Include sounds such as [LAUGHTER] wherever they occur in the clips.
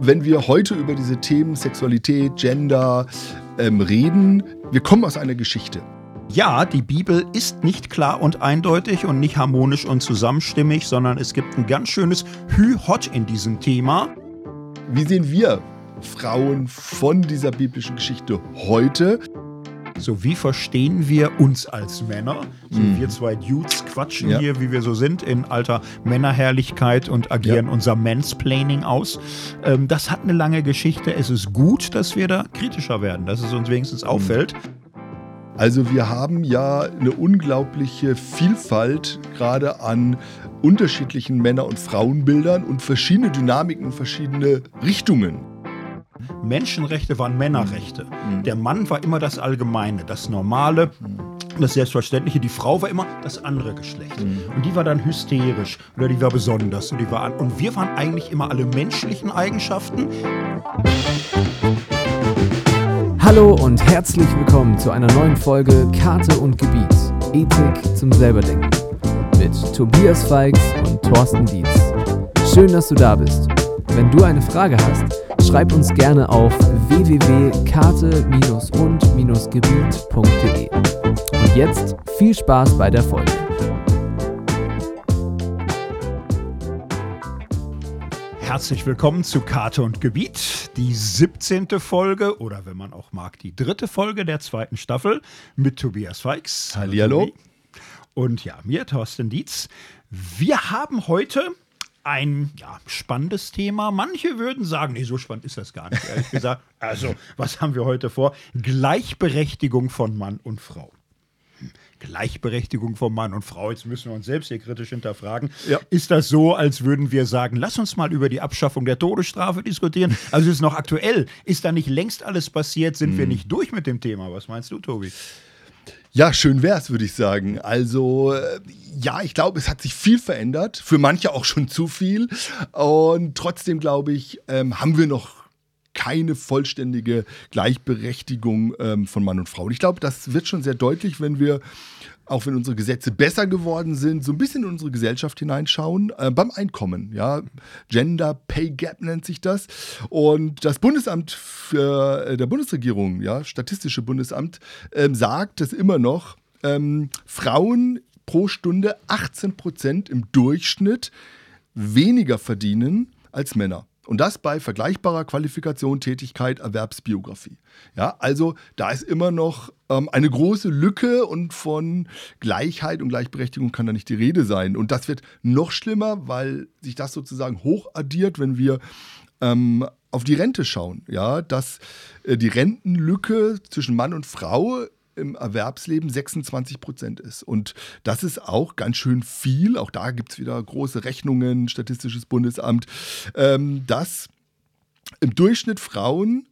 wenn wir heute über diese Themen Sexualität, Gender ähm, reden, wir kommen aus einer Geschichte. Ja, die Bibel ist nicht klar und eindeutig und nicht harmonisch und zusammenstimmig, sondern es gibt ein ganz schönes Hü-Hot in diesem Thema. Wie sehen wir Frauen von dieser biblischen Geschichte heute? So, wie verstehen wir uns als Männer? So, mhm. Wir zwei Dudes quatschen ja. hier, wie wir so sind, in alter Männerherrlichkeit und agieren ja. unser Mansplaining aus. Ähm, das hat eine lange Geschichte. Es ist gut, dass wir da kritischer werden, dass es uns wenigstens mhm. auffällt. Also wir haben ja eine unglaubliche Vielfalt gerade an unterschiedlichen Männer- und Frauenbildern und verschiedene Dynamiken und verschiedene Richtungen. Menschenrechte waren Männerrechte. Mhm. Der Mann war immer das Allgemeine, das Normale, mhm. das Selbstverständliche. Die Frau war immer das andere Geschlecht. Mhm. Und die war dann hysterisch oder die war besonders. Und, die war an und wir waren eigentlich immer alle menschlichen Eigenschaften. Hallo und herzlich willkommen zu einer neuen Folge Karte und Gebiet. Ethik zum Selberdenken. Mit Tobias Feix und Thorsten Dietz. Schön, dass du da bist. Wenn du eine Frage hast, schreib uns gerne auf www.karte-und-gebiet.de. Und jetzt viel Spaß bei der Folge. Herzlich willkommen zu Karte und Gebiet, die 17. Folge oder wenn man auch mag, die dritte Folge der zweiten Staffel mit Tobias Feix. Hallihallo. Und ja, mir, Thorsten Dietz. Wir haben heute ein ja, spannendes Thema. Manche würden sagen, nee, so spannend ist das gar nicht, ehrlich gesagt. [LAUGHS] Also, was haben wir heute vor? Gleichberechtigung von Mann und Frau. Gleichberechtigung von Mann und Frau. Jetzt müssen wir uns selbst hier kritisch hinterfragen. Ja. Ist das so, als würden wir sagen, lass uns mal über die Abschaffung der Todesstrafe diskutieren? Also ist es noch aktuell? Ist da nicht längst alles passiert? Sind hm. wir nicht durch mit dem Thema? Was meinst du, Tobi? Ja, schön wär's, würde ich sagen. Also, äh, ja, ich glaube, es hat sich viel verändert. Für manche auch schon zu viel. Und trotzdem, glaube ich, ähm, haben wir noch keine vollständige Gleichberechtigung ähm, von Mann und Frau. Und ich glaube, das wird schon sehr deutlich, wenn wir auch wenn unsere Gesetze besser geworden sind, so ein bisschen in unsere Gesellschaft hineinschauen, äh, beim Einkommen. Ja? Gender Pay Gap nennt sich das. Und das Bundesamt für, äh, der Bundesregierung, ja, Statistische Bundesamt, äh, sagt, dass immer noch ähm, Frauen pro Stunde 18 Prozent im Durchschnitt weniger verdienen als Männer. Und das bei vergleichbarer Qualifikation, Tätigkeit, Erwerbsbiografie. Ja, also da ist immer noch ähm, eine große Lücke und von Gleichheit und Gleichberechtigung kann da nicht die Rede sein. Und das wird noch schlimmer, weil sich das sozusagen hochaddiert, wenn wir ähm, auf die Rente schauen. Ja, dass äh, die Rentenlücke zwischen Mann und Frau im Erwerbsleben 26 Prozent ist. Und das ist auch ganz schön viel. Auch da gibt es wieder große Rechnungen, Statistisches Bundesamt, ähm, dass im Durchschnitt Frauen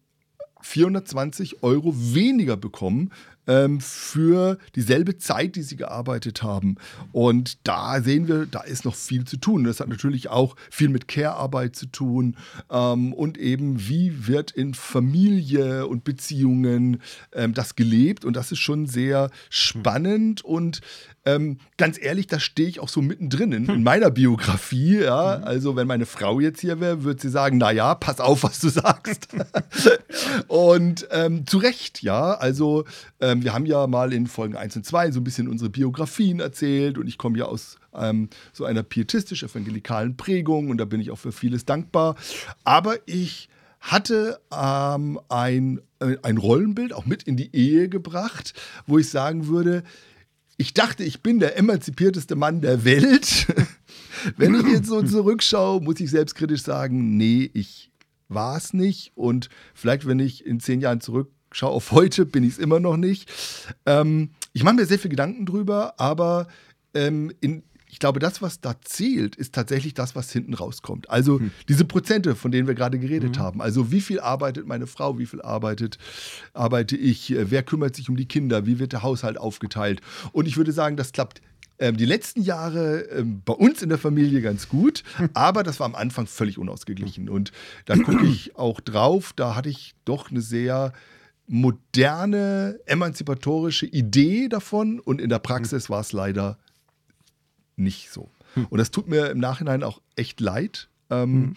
420 Euro weniger bekommen ähm, für dieselbe Zeit, die sie gearbeitet haben. Und da sehen wir, da ist noch viel zu tun. Das hat natürlich auch viel mit Care-Arbeit zu tun ähm, und eben, wie wird in Familie und Beziehungen ähm, das gelebt. Und das ist schon sehr spannend und ähm, ganz ehrlich, da stehe ich auch so mittendrin in, in hm. meiner Biografie. Ja? Mhm. Also, wenn meine Frau jetzt hier wäre, würde sie sagen: Naja, pass auf, was du sagst. [LAUGHS] und ähm, zu Recht, ja. Also, ähm, wir haben ja mal in Folgen 1 und 2 so ein bisschen unsere Biografien erzählt und ich komme ja aus ähm, so einer pietistisch-evangelikalen Prägung und da bin ich auch für vieles dankbar. Aber ich hatte ähm, ein, äh, ein Rollenbild auch mit in die Ehe gebracht, wo ich sagen würde, ich dachte, ich bin der emanzipierteste Mann der Welt. [LAUGHS] Wenn ich jetzt so [CLEARS THROAT] zurückschaue, muss ich selbstkritisch sagen, nee, ich war es nicht. Und vielleicht, wenn ich in zehn Jahren zurückschaue auf heute, bin ich es immer noch nicht. Ähm, ich mache mir sehr viel Gedanken drüber, aber ähm, in, ich glaube, das, was da zählt, ist tatsächlich das, was hinten rauskommt. Also hm. diese Prozente, von denen wir gerade geredet mhm. haben. Also wie viel arbeitet meine Frau, wie viel arbeitet, arbeite ich, wer kümmert sich um die Kinder, wie wird der Haushalt aufgeteilt. Und ich würde sagen, das klappt ähm, die letzten Jahre ähm, bei uns in der Familie ganz gut, aber das war am Anfang völlig unausgeglichen. Und da gucke ich auch drauf, da hatte ich doch eine sehr moderne, emanzipatorische Idee davon und in der Praxis war es leider nicht so. Hm. Und das tut mir im Nachhinein auch echt leid. Ähm, hm.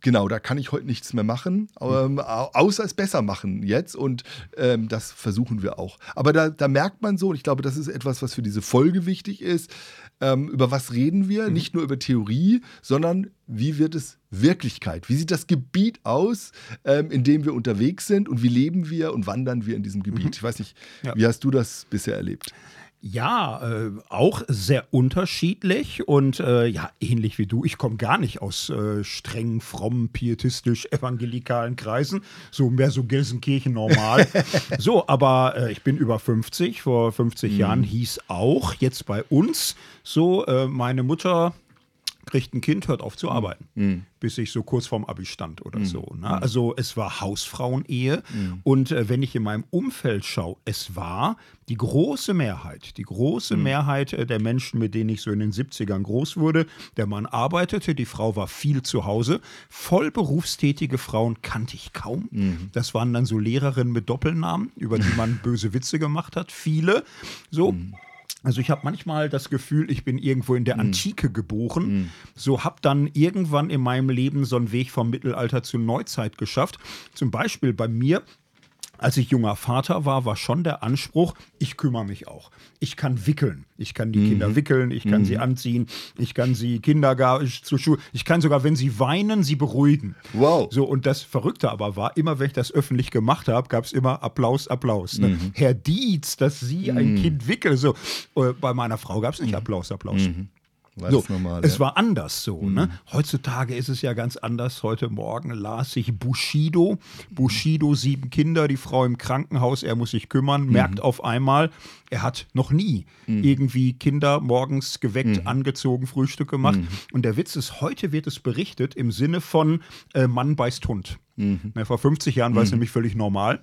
genau, da kann ich heute nichts mehr machen, ähm, au- außer es besser machen jetzt und ähm, das versuchen wir auch. Aber da, da merkt man so, und ich glaube, das ist etwas, was für diese Folge wichtig ist, ähm, über was reden wir? Nicht nur über Theorie, sondern wie wird es Wirklichkeit? Wie sieht das Gebiet aus, ähm, in dem wir unterwegs sind und wie leben wir und wandern wir in diesem Gebiet? Ich weiß nicht, Ja. wie hast du das bisher erlebt? Ja, äh, auch sehr unterschiedlich und äh, ja, ähnlich wie du. Ich komme gar nicht aus äh, streng, fromm, pietistisch, evangelikalen Kreisen, so mehr so Gelsenkirchen normal. [LAUGHS] so, aber äh, ich bin über 50. Vor 50 Jahren hieß auch jetzt bei uns so, äh, meine Mutter kriegt ein Kind, hört auf zu arbeiten, bis ich so kurz vorm Abi stand oder so. Ne? Also es war Hausfrauenehe und äh, wenn ich in meinem Umfeld schaue, es war die große Mehrheit, die große Mehrheit äh, der Menschen, mit denen ich so in den 70ern groß wurde, der Mann arbeitete, die Frau war viel zu Hause. Voll berufstätige Frauen kannte ich kaum. Das waren dann so Lehrerinnen mit Doppelnamen, über die man [LAUGHS] böse Witze gemacht hat, viele. So. Also ich habe manchmal das Gefühl, ich bin irgendwo in der Antike geboren. So habe dann irgendwann in meinem Leben so einen Weg vom Mittelalter zur Neuzeit geschafft. Zum Beispiel bei mir. Als ich junger Vater war, war schon der Anspruch, ich kümmere mich auch. Ich kann wickeln. Ich kann die Kinder wickeln, ich kann sie anziehen, ich kann sie Kindergarten zur Schule, ich kann sogar, wenn sie weinen, sie beruhigen. Wow. So, und das Verrückte aber war, immer wenn ich das öffentlich gemacht habe, gab es immer Applaus, Applaus. Ne? Herr Dietz, dass Sie ein Kind wickeln. So, äh, bei meiner Frau gab es nicht Applaus, Applaus. War So, das normal? es ja? war anders so. Ne? Heutzutage ist es ja ganz anders. Heute Morgen las ich Bushido. Bushido, sieben Kinder, die Frau im Krankenhaus, er muss sich kümmern, merkt auf einmal, er hat noch nie irgendwie Kinder morgens geweckt, angezogen, Frühstück gemacht. Und der Witz ist, heute wird es berichtet im Sinne von äh, Mann beißt Hund. Ne, vor 50 Jahren war es nämlich völlig normal.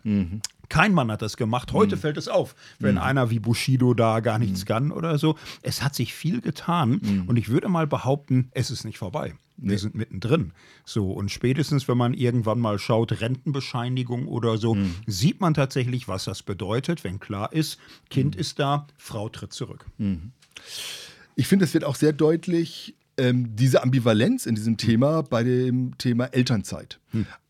Kein Mann hat das gemacht. Heute fällt es auf, wenn einer wie Bushido da gar nichts kann oder so. Es hat sich viel getan und ich würde mal behaupten, es ist nicht vorbei. Wir sind mittendrin. So, und spätestens, wenn man irgendwann mal schaut, Rentenbescheinigung oder so, sieht man tatsächlich, was das bedeutet, wenn klar ist, Kind ist da, Frau tritt zurück. Ich finde, es wird auch sehr deutlich, ähm, diese Ambivalenz in diesem Thema bei dem Thema Elternzeit.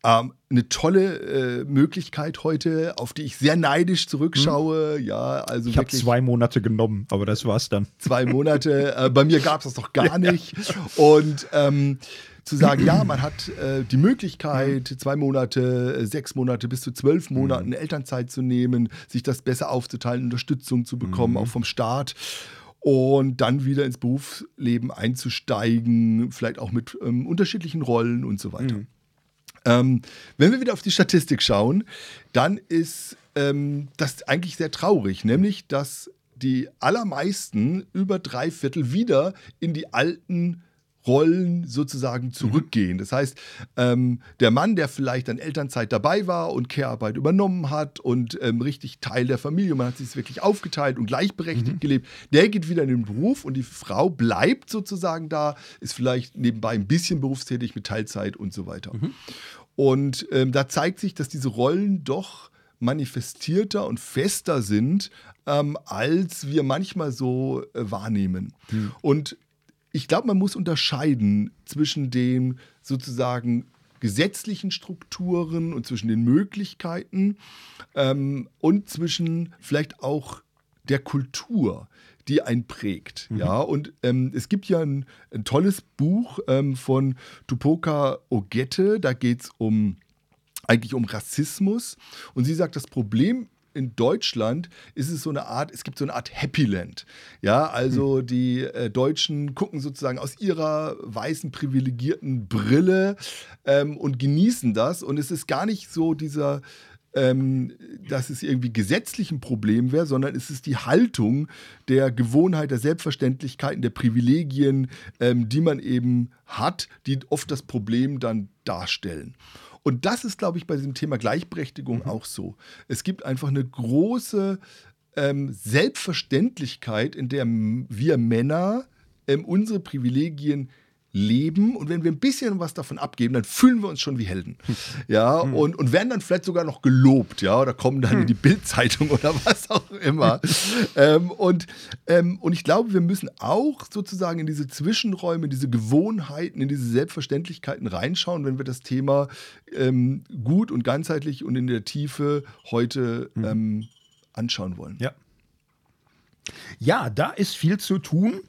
Ähm, eine tolle äh, Möglichkeit heute, auf die ich sehr neidisch zurückschaue. Ja, also Ich habe zwei Monate genommen, aber das war's dann. zwei Monate. äh, bei mir gab es das doch gar [LAUGHS] nicht. Und ähm, zu sagen, ja, man hat äh, die Möglichkeit, zwei Monate, äh, sechs Monate bis zu zwölf Monaten Elternzeit zu nehmen, sich das besser aufzuteilen, Unterstützung zu bekommen, auch vom Staat. Und dann wieder ins Berufsleben einzusteigen, vielleicht auch mit ähm, unterschiedlichen Rollen und so weiter. Ähm, wenn wir wieder auf die Statistik schauen, dann ist ähm, das eigentlich sehr traurig, nämlich dass die allermeisten über drei Viertel wieder in die alten Rollen sozusagen zurückgehen. Das heißt, ähm, der Mann, der vielleicht an Elternzeit dabei war und Care-Arbeit übernommen hat und ähm, richtig Teil der Familie, man hat sich wirklich aufgeteilt und gleichberechtigt gelebt, der geht wieder in den Beruf und die Frau bleibt sozusagen da, ist vielleicht nebenbei ein bisschen berufstätig mit Teilzeit und so weiter. Und ähm, da zeigt sich, dass diese Rollen doch manifestierter und fester sind, ähm, als wir manchmal so äh, wahrnehmen. Und ich glaube, man muss unterscheiden zwischen den sozusagen gesetzlichen Strukturen und zwischen den Möglichkeiten ähm, und zwischen vielleicht auch der Kultur, die einen prägt. Ja, und ähm, es gibt ja ein, ein tolles Buch ähm, von Tupoka Ogette, da geht es um eigentlich um Rassismus. Und sie sagt, das Problem in Deutschland ist es so eine Art, es gibt so eine Art Happy Land. Ja, also die äh, Deutschen gucken sozusagen aus ihrer weißen privilegierten Brille ähm, und genießen das. Und es ist gar nicht so dieser ähm, dass es irgendwie gesetzlich ein Problem wäre, sondern es ist die Haltung der Gewohnheit, der Selbstverständlichkeiten, der Privilegien, ähm, die man eben hat, die oft das Problem dann darstellen. Und das ist, glaube ich, bei diesem Thema Gleichberechtigung auch so. Es gibt einfach eine große ähm, Selbstverständlichkeit, in der wir Männer ähm, unsere Privilegien leben und wenn wir ein bisschen was davon abgeben, dann fühlen wir uns schon wie Helden. [LAUGHS] Ja, Hm. und, und werden dann vielleicht sogar noch gelobt, ja, oder kommen dann in die Bildzeitung oder [LAUGHS] was auch immer. ähm, und, ähm, und ich glaube, wir müssen auch sozusagen in diese Zwischenräume, in diese Gewohnheiten, in diese Selbstverständlichkeiten reinschauen, wenn wir das Thema ähm, gut und ganzheitlich und in der Tiefe heute ähm, anschauen wollen. Hm. Ja. Ja, da ist viel zu tun.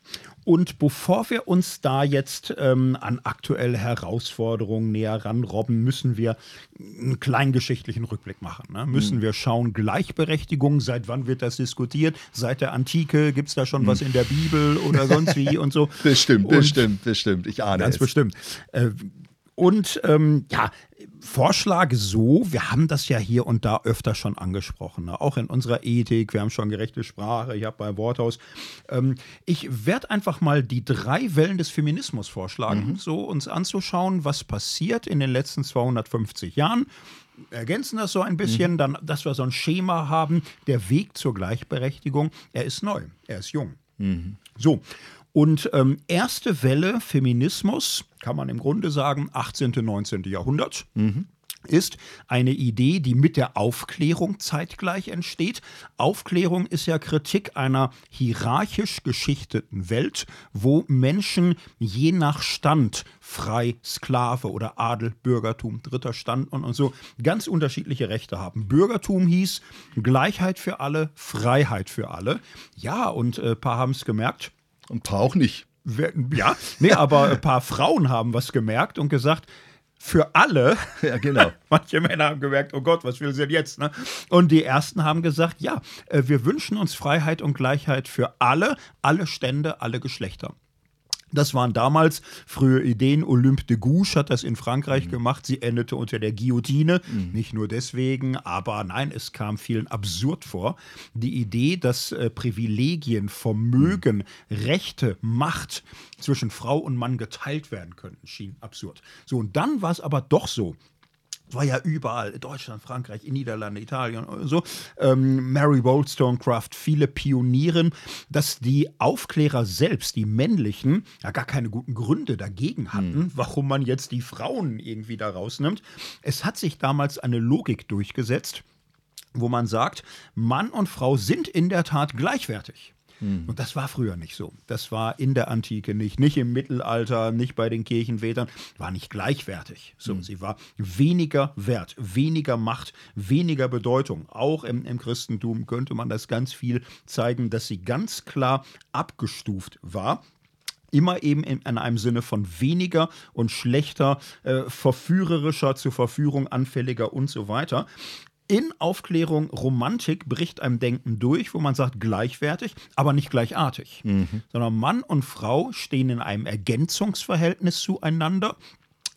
Und bevor wir uns da jetzt ähm, an aktuelle Herausforderungen näher ranrobben, müssen wir einen kleinen geschichtlichen Rückblick machen. Ne? Müssen wir schauen, Gleichberechtigung, seit wann wird das diskutiert? Seit der Antike gibt es da schon was in der Bibel oder sonst wie und so. [LAUGHS] Bestimmt, Und- bestimmt, bestimmt. Ich ahne Ganz es. bestimmt. Äh, und ähm, ja, Vorschlage so, wir haben das ja hier und da öfter schon angesprochen, ne? auch in unserer Ethik, wir haben schon gerechte Sprache, ich habe bei Worthaus. Ähm, ich werde einfach mal die drei Wellen des Feminismus vorschlagen, so uns anzuschauen, was passiert in den letzten 250 Jahren. Ergänzen das so ein bisschen, dann, dass wir so ein Schema haben. Der Weg zur Gleichberechtigung, er ist neu, er ist jung. So, und ähm, erste Welle Feminismus, kann man im Grunde sagen, 18., 19. Jahrhundert. Ist eine Idee, die mit der Aufklärung zeitgleich entsteht. Aufklärung ist ja Kritik einer hierarchisch geschichteten Welt, wo Menschen je nach Stand, frei, Sklave oder Adel, Bürgertum, dritter Stand und, und so, ganz unterschiedliche Rechte haben. Bürgertum hieß Gleichheit für alle, Freiheit für alle. Ja, und ein äh, paar haben es gemerkt, Ein paar auch nicht. Ja, [LAUGHS] nee, aber ein paar Frauen haben was gemerkt und gesagt, für alle, [LAUGHS] Ja, genau. [LAUGHS] manche Männer haben gemerkt, oh Gott, was will sie denn jetzt? Ne? Und die ersten haben gesagt, ja, äh, wir wünschen uns Freiheit und Gleichheit für alle, alle Stände, alle Geschlechter. Das waren damals frühe Ideen. Olympe de Gouges hat das in Frankreich gemacht. Sie endete unter der Guillotine. Nicht nur deswegen, aber nein, es kam vielen absurd vor. Die Idee, dass äh, Privilegien, Vermögen, Rechte, Macht zwischen Frau und Mann geteilt werden könnten, schien absurd. So, und dann war es aber doch so war ja überall, Deutschland, Frankreich, in Niederlande, Italien und so, ähm, Mary Wollstonecraft, viele Pionieren, dass die Aufklärer selbst, die männlichen, ja gar keine guten Gründe dagegen hatten, warum man jetzt die Frauen irgendwie da rausnimmt. Es hat sich damals eine Logik durchgesetzt, wo man sagt, Mann und Frau sind in der Tat gleichwertig. Und das war früher nicht so. Das war in der Antike nicht, nicht im Mittelalter, nicht bei den Kirchenvätern, war nicht gleichwertig. So, sie war weniger wert, weniger Macht, weniger Bedeutung. Auch im, im Christentum könnte man das ganz viel zeigen, dass sie ganz klar abgestuft war immer eben in, in einem Sinne von weniger und schlechter, äh, verführerischer, zur Verführung anfälliger und so weiter. In Aufklärung Romantik bricht einem Denken durch, wo man sagt gleichwertig, aber nicht gleichartig, sondern Mann und Frau stehen in einem Ergänzungsverhältnis zueinander.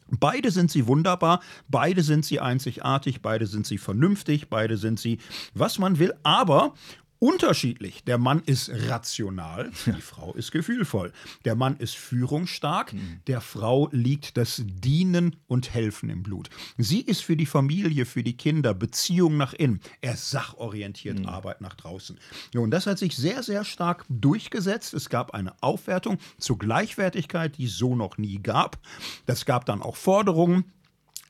Beide sind sie wunderbar, beide sind sie einzigartig, beide sind sie vernünftig, beide sind sie, was man will, aber unterschiedlich. Der Mann ist rational, die Frau ist gefühlvoll. Der Mann ist führungsstark, der Frau liegt das Dienen und Helfen im Blut. Sie ist für die Familie, für die Kinder, Beziehung nach innen. Er ist sachorientiert, Arbeit nach draußen. Ja, und das hat sich sehr, sehr stark durchgesetzt. Es gab eine Aufwertung zur Gleichwertigkeit, die es so noch nie gab. Das gab dann auch Forderungen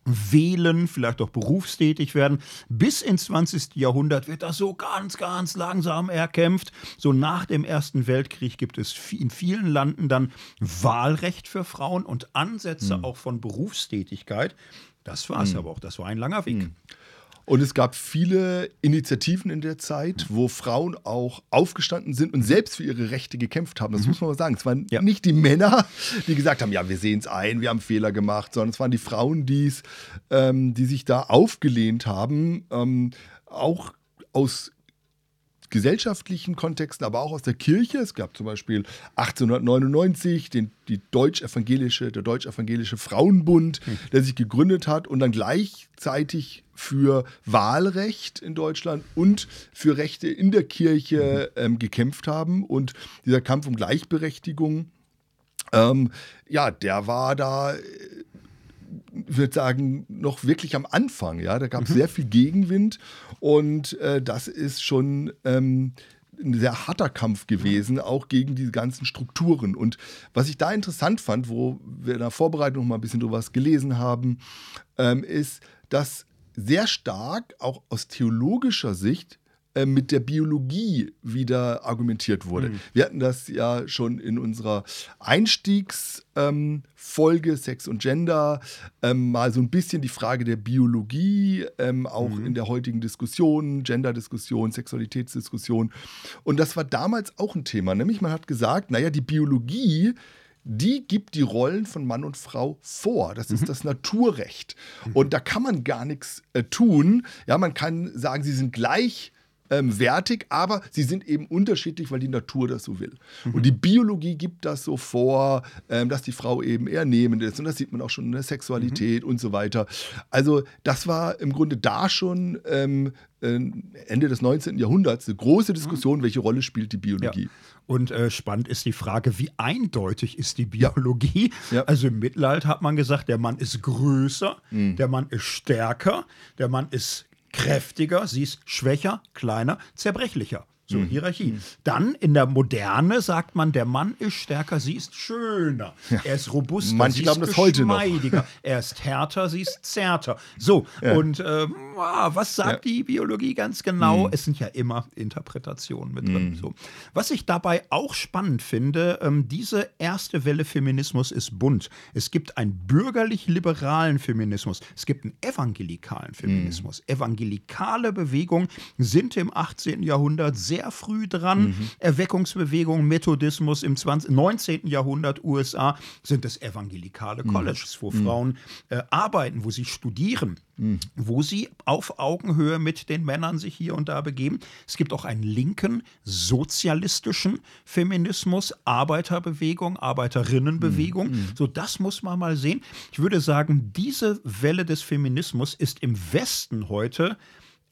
wählen, vielleicht auch berufstätig werden. Bis ins 20. Jahrhundert wird das so ganz, ganz langsam erkämpft. So nach dem Ersten Weltkrieg gibt es in vielen Landen dann Wahlrecht für Frauen und Ansätze auch von Berufstätigkeit. Das war es aber auch. Das war ein langer Weg. Und es gab viele Initiativen in der Zeit, wo Frauen auch aufgestanden sind und selbst für ihre Rechte gekämpft haben. Das muss man mal sagen. Es waren Ja. nicht die Männer, die gesagt haben, ja, wir sehen es ein, wir haben Fehler gemacht, sondern es waren die Frauen, ähm, die sich da aufgelehnt haben, ähm, auch aus gesellschaftlichen Kontexten, aber auch aus der Kirche. Es gab zum Beispiel 1899 den, die deutsch-evangelische, der deutsch-evangelische Frauenbund, der sich gegründet hat und dann gleichzeitig für Wahlrecht in Deutschland und für Rechte in der Kirche ähm, gekämpft haben. Und dieser Kampf um Gleichberechtigung, ähm, ja, der war da würde sagen, noch wirklich am Anfang. Ja? Da gab es sehr viel Gegenwind und äh, das ist schon ähm, ein sehr harter Kampf gewesen, auch gegen diese ganzen Strukturen. Und was ich da interessant fand, wo wir in der Vorbereitung noch mal ein bisschen drüber was gelesen haben, ähm, ist, dass sehr stark auch aus theologischer Sicht äh, mit der Biologie wieder argumentiert wurde. Mhm. Wir hatten das ja schon in unserer Einstiegsfolge ähm, Sex und Gender ähm, mal so ein bisschen die Frage der Biologie, ähm, auch mhm. in der heutigen Diskussion, Gender-Diskussion, Sexualitätsdiskussion. Und das war damals auch ein Thema, nämlich man hat gesagt, naja, die Biologie die gibt die Rollen von Mann und Frau vor. Das ist mhm. das Naturrecht. Und da kann man gar nichts äh, tun. Ja, man kann sagen, sie sind gleich ähm, wertig, aber sie sind eben unterschiedlich, weil die Natur das so will. Mhm. Und die Biologie gibt das so vor, ähm, dass die Frau eben eher nehmend ist. Und das sieht man auch schon in der Sexualität mhm. und so weiter. Also das war im Grunde da schon ähm, äh, Ende des 19. Jahrhunderts eine große Diskussion, welche Rolle spielt die Biologie. Ja. Und äh, spannend ist die Frage, wie eindeutig ist die Biologie? Ja. Ja. Also im Mittelalter hat man gesagt, der Mann ist größer, mhm. der Mann ist stärker, der Mann ist kräftiger, sie ist schwächer, kleiner, zerbrechlicher. So, mhm. Hierarchie. Mhm. Dann in der Moderne sagt man, der Mann ist stärker, sie ist schöner. Ja. Er ist robuster, Manche sie ist noch. er ist härter, sie ist zärter. So, ja. und ähm, was sagt ja. die Biologie ganz genau? Mhm. Es sind ja immer Interpretationen mit drin. Mhm. So. Was ich dabei auch spannend finde, ähm, diese erste Welle Feminismus ist bunt. Es gibt einen bürgerlich-liberalen Feminismus, es gibt einen evangelikalen Feminismus. Mhm. Evangelikale Bewegungen sind im 18. Jahrhundert sehr früh dran. Mhm. Erweckungsbewegung, Methodismus im 20, 19. Jahrhundert USA sind es evangelikale mhm. Colleges, wo mhm. Frauen äh, arbeiten, wo sie studieren. Mhm. wo sie auf Augenhöhe mit den Männern sich hier und da begeben. Es gibt auch einen linken, sozialistischen Feminismus, Arbeiterbewegung, Arbeiterinnenbewegung. Mhm. So, das muss man mal sehen. Ich würde sagen, diese Welle des Feminismus ist im Westen heute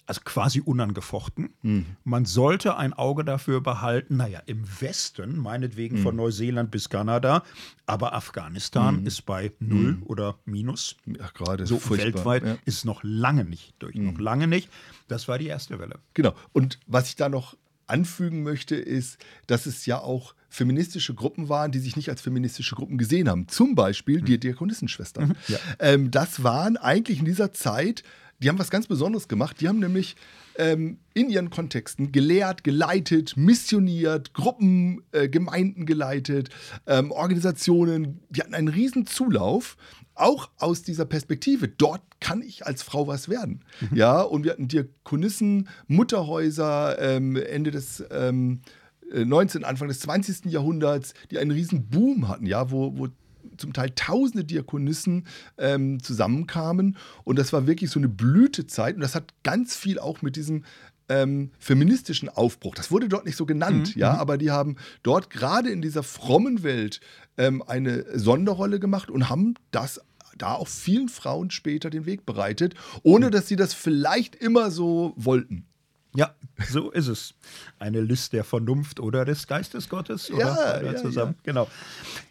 also quasi unangefochten. Mhm. Man sollte ein Auge dafür behalten, naja, im Westen, meinetwegen mhm. von Neuseeland bis Kanada, aber Afghanistan mhm. ist bei null mhm. oder minus. Ja, gerade so weltweit ja. ist noch lange nicht durch, noch mhm. lange nicht. Das war die erste Welle. Genau. Und was ich da noch anfügen möchte, ist, dass es ja auch feministische Gruppen waren, die sich nicht als feministische Gruppen gesehen haben. Zum Beispiel die mhm. Diakonissenschwestern. Ja. Ähm, das waren eigentlich in dieser Zeit die haben was ganz Besonderes gemacht. Die haben nämlich ähm, in ihren Kontexten gelehrt, geleitet, missioniert, Gruppen, äh, Gemeinden geleitet, ähm, Organisationen. Die hatten einen riesen Zulauf, auch aus dieser Perspektive. Dort kann ich als Frau was werden. Mhm. Ja, und wir hatten Diakonissen, Mutterhäuser, ähm, Ende des 19., äh, Anfang des 20. Jahrhunderts, die einen riesen Boom hatten, ja, wo, wo zum Teil tausende Diakonissen ähm, zusammenkamen. Und das war wirklich so eine Blütezeit. Und das hat ganz viel auch mit diesem ähm, feministischen Aufbruch. Das wurde dort nicht so genannt, mhm. ja, mhm. aber die haben dort gerade in dieser frommen Welt ähm, eine Sonderrolle gemacht und haben das da auch vielen Frauen später den Weg bereitet, ohne mhm. dass sie das vielleicht immer so wollten. Ja, so ist es. Eine List der Vernunft oder des Geistes Gottes oder, ja, ja, zusammen. Ja. Genau.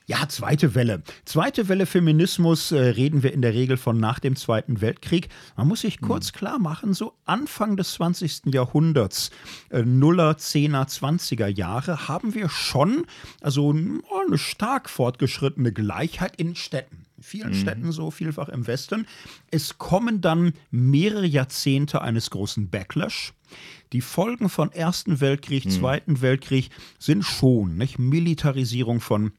Ja, zweite Welle. Zweite Welle Feminismus äh, reden wir in der Regel von nach dem Zweiten Weltkrieg. Man muss sich kurz mhm. klar machen, so Anfang des 20. Jahrhunderts, äh, Nuller, Zehner, 20er Jahre, haben wir schon also eine stark fortgeschrittene Gleichheit in Städten vielen mhm. Städten so, vielfach im Westen. Es kommen dann mehrere Jahrzehnte eines großen Backlash. Die Folgen von Ersten Weltkrieg, mhm. Zweiten Weltkrieg sind schon nicht? Militarisierung von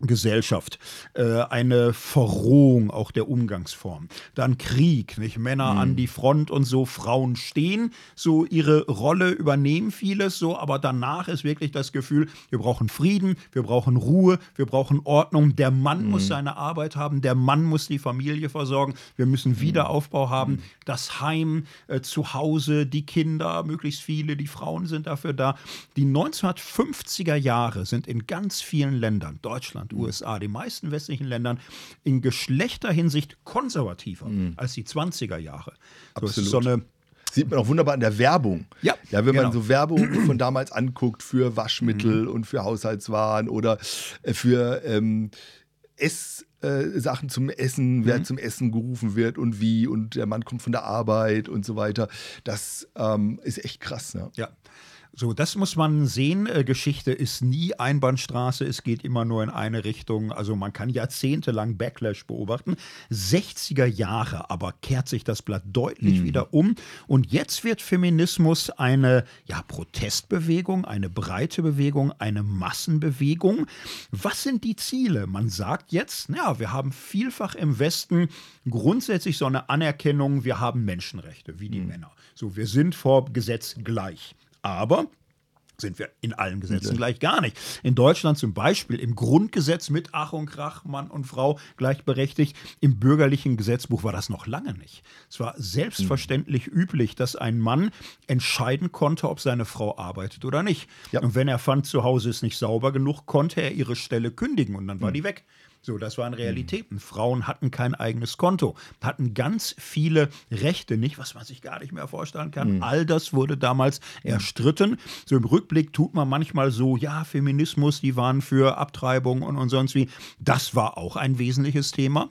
Gesellschaft, äh, eine Verrohung auch der Umgangsform. Dann Krieg, nicht Männer mhm. an die Front und so, Frauen stehen, so ihre Rolle übernehmen vieles so, aber danach ist wirklich das Gefühl, wir brauchen Frieden, wir brauchen Ruhe, wir brauchen Ordnung. Der Mann mhm. muss seine Arbeit haben, der Mann muss die Familie versorgen, wir müssen mhm. Wiederaufbau haben, mhm. das Heim, äh, zu Hause, die Kinder, möglichst viele, die Frauen sind dafür da. Die 1950er Jahre sind in ganz vielen Ländern, Deutschland, Deutschland, USA, den meisten westlichen Ländern in Geschlechterhinsicht konservativer mhm. als die 20er Jahre. Absolut. So eine Sieht man auch wunderbar in der Werbung. Ja, ja wenn genau. man so Werbung [CLEARS THROAT] von damals anguckt für Waschmittel mhm. und für Haushaltswaren oder äh, für ähm, Ess. Äh, Sachen zum Essen, wer mhm. zum Essen gerufen wird und wie und der Mann kommt von der Arbeit und so weiter. Das ähm, ist echt krass. Ne? Ja So, das muss man sehen. Äh, Geschichte ist nie Einbahnstraße, es geht immer nur in eine Richtung. Also man kann jahrzehntelang Backlash beobachten. 60er Jahre aber kehrt sich das Blatt deutlich mhm. wieder um. Und jetzt wird Feminismus eine ja, Protestbewegung, eine breite Bewegung, eine Massenbewegung. Was sind die Ziele? Man sagt jetzt, ja, wir haben vielfach im Westen grundsätzlich so eine Anerkennung, wir haben Menschenrechte, wie die mhm. Männer. So, wir sind vor Gesetz gleich. Aber sind wir in allen Gesetzen gleich gar nicht. In Deutschland zum Beispiel im Grundgesetz mit Ach und Krach, Mann und Frau gleichberechtigt. Im bürgerlichen Gesetzbuch war das noch lange nicht. Es war selbstverständlich mhm. üblich, dass ein Mann entscheiden konnte, ob seine Frau arbeitet oder nicht. Ja. Und wenn er fand, zu Hause ist nicht sauber genug, konnte er ihre Stelle kündigen und dann war mhm. die weg. So, das waren Realitäten. Mhm. Frauen hatten kein eigenes Konto, hatten ganz viele Rechte nicht, was man sich gar nicht mehr vorstellen kann. Mhm. All das wurde damals mhm. erstritten. So im Rückblick tut man manchmal so, ja, Feminismus, die waren für Abtreibung und, und sonst wie. Das war auch ein wesentliches Thema.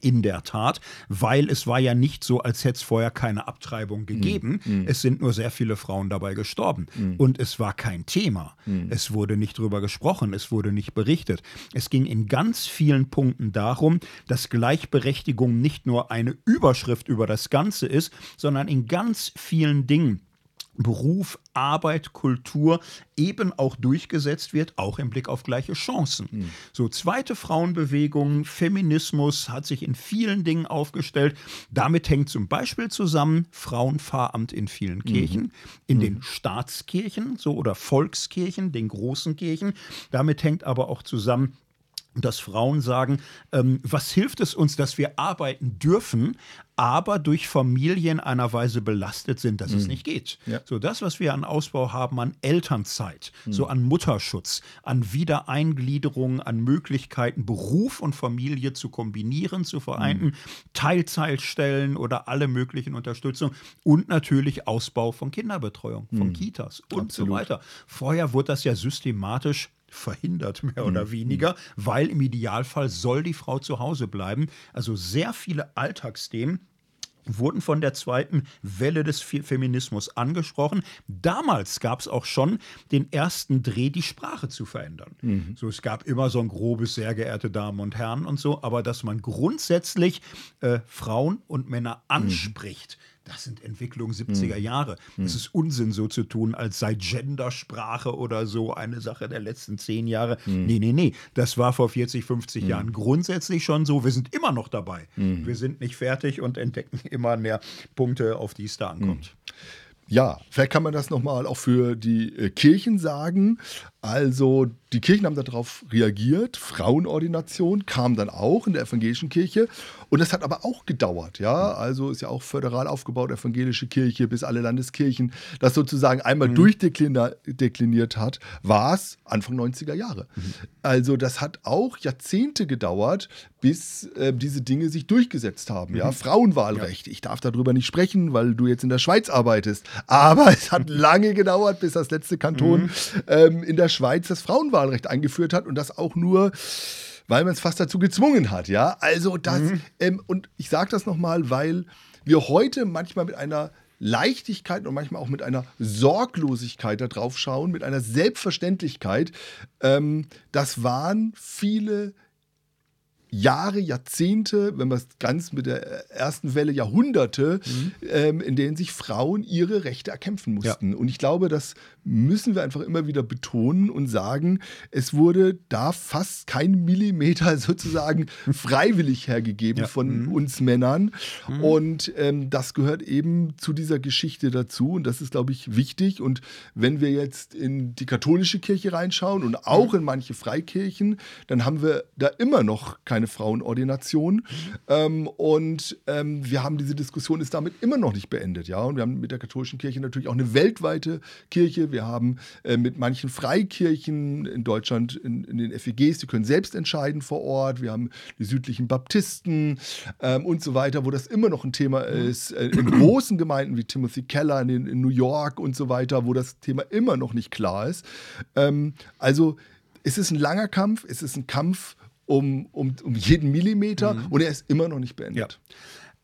In der Tat, weil es war ja nicht so, als hätte es vorher keine Abtreibung gegeben. Mm, mm. Es sind nur sehr viele Frauen dabei gestorben. Mm. Und es war kein Thema. Mm. Es wurde nicht drüber gesprochen, es wurde nicht berichtet. Es ging in ganz vielen Punkten darum, dass Gleichberechtigung nicht nur eine Überschrift über das Ganze ist, sondern in ganz vielen Dingen Beruf, Arbeit, Kultur eben auch durchgesetzt wird, auch im Blick auf gleiche Chancen. Mhm. So, zweite Frauenbewegung, Feminismus hat sich in vielen Dingen aufgestellt. Damit hängt zum Beispiel zusammen Frauenpfarramt in vielen mhm. Kirchen, in mhm. den Staatskirchen, so oder Volkskirchen, den großen Kirchen. Damit hängt aber auch zusammen dass Frauen sagen, ähm, was hilft es uns, dass wir arbeiten dürfen, aber durch Familien einer Weise belastet sind, dass mhm. es nicht geht. Ja. So das, was wir an Ausbau haben, an Elternzeit, mhm. so an Mutterschutz, an Wiedereingliederung, an Möglichkeiten, Beruf und Familie zu kombinieren, zu vereinten, mhm. Teilzeitstellen oder alle möglichen Unterstützung und natürlich Ausbau von Kinderbetreuung, von mhm. Kitas und Absolut. so weiter. Vorher wurde das ja systematisch verhindert, mehr oder mhm. weniger, weil im Idealfall soll die Frau zu Hause bleiben. Also sehr viele Alltagsthemen wurden von der zweiten Welle des Feminismus angesprochen. Damals gab es auch schon den ersten Dreh, die Sprache zu verändern. Mhm. So, es gab immer so ein grobes, sehr geehrte Damen und Herren und so, aber dass man grundsätzlich äh, Frauen und Männer mhm. anspricht. Mhm das sind Entwicklungen 70er hm. Jahre. Hm. Es ist Unsinn, so zu tun, als sei Gendersprache oder so eine Sache der letzten zehn Jahre. Hm. Nee, nee, nee. Das war vor 40, 50 hm. Jahren grundsätzlich schon so. Wir sind immer noch dabei. Hm. Wir sind nicht fertig und entdecken [LAUGHS] immer mehr Punkte, auf die es da ankommt. Hm. Ja, vielleicht kann man das nochmal auch für die äh, Kirchen sagen. Also die Kirchen haben darauf reagiert. Frauenordination kam dann auch in der evangelischen Kirche. Und das hat aber auch gedauert. Ja, also ist ja auch föderal aufgebaut, evangelische Kirche bis alle Landeskirchen, das sozusagen einmal mhm. durchdekliniert hat, war es Anfang 90er Jahre. Mhm. Also das hat auch Jahrzehnte gedauert, bis äh, diese Dinge sich durchgesetzt haben. Ja, mhm. Frauenwahlrecht. Ja. Ich darf darüber nicht sprechen, weil du jetzt in der Schweiz arbeitest. Aber [LAUGHS] es hat [LAUGHS] lange gedauert, bis das letzte Kanton mhm. ähm, in der Schweiz das Frauenwahlrecht eingeführt hat und das auch nur weil man es fast dazu gezwungen hat, ja. Also das, mhm. ähm, und ich sage das nochmal, weil wir heute manchmal mit einer Leichtigkeit und manchmal auch mit einer Sorglosigkeit da drauf schauen, mit einer Selbstverständlichkeit. Ähm, das waren viele Jahre, Jahrzehnte, wenn man es ganz mit der ersten Welle Jahrhunderte, mhm. ähm, in denen sich Frauen ihre Rechte erkämpfen mussten. Ja. Und ich glaube, das müssen wir einfach immer wieder betonen und sagen, es wurde da fast kein Millimeter [LAUGHS] sozusagen freiwillig hergegeben ja. von mhm. uns Männern. Mhm. Und ähm, das gehört eben zu dieser Geschichte dazu. Und das ist, glaube ich, wichtig. Und wenn wir jetzt in die katholische Kirche reinschauen und auch in manche Freikirchen, dann haben wir da immer noch keine Frauenordination. Ähm, und ähm, wir haben diese Diskussion ist damit immer noch nicht beendet. Ja? Und wir haben mit der katholischen Kirche natürlich auch eine weltweite Kirche wir haben äh, mit manchen Freikirchen in Deutschland in, in, den FEGs, die können selbst entscheiden vor Ort. Wir haben die südlichen Baptisten ähm, und so weiter, wo das immer noch ein Thema ist. Äh, in großen Gemeinden wie Timothy Keller in, in, New York und so weiter, wo das Thema immer noch nicht klar ist. Ähm, also es ist ein langer Kampf, es ist ein Kampf um, um, um jeden Millimeter mhm. und er ist immer noch nicht beendet.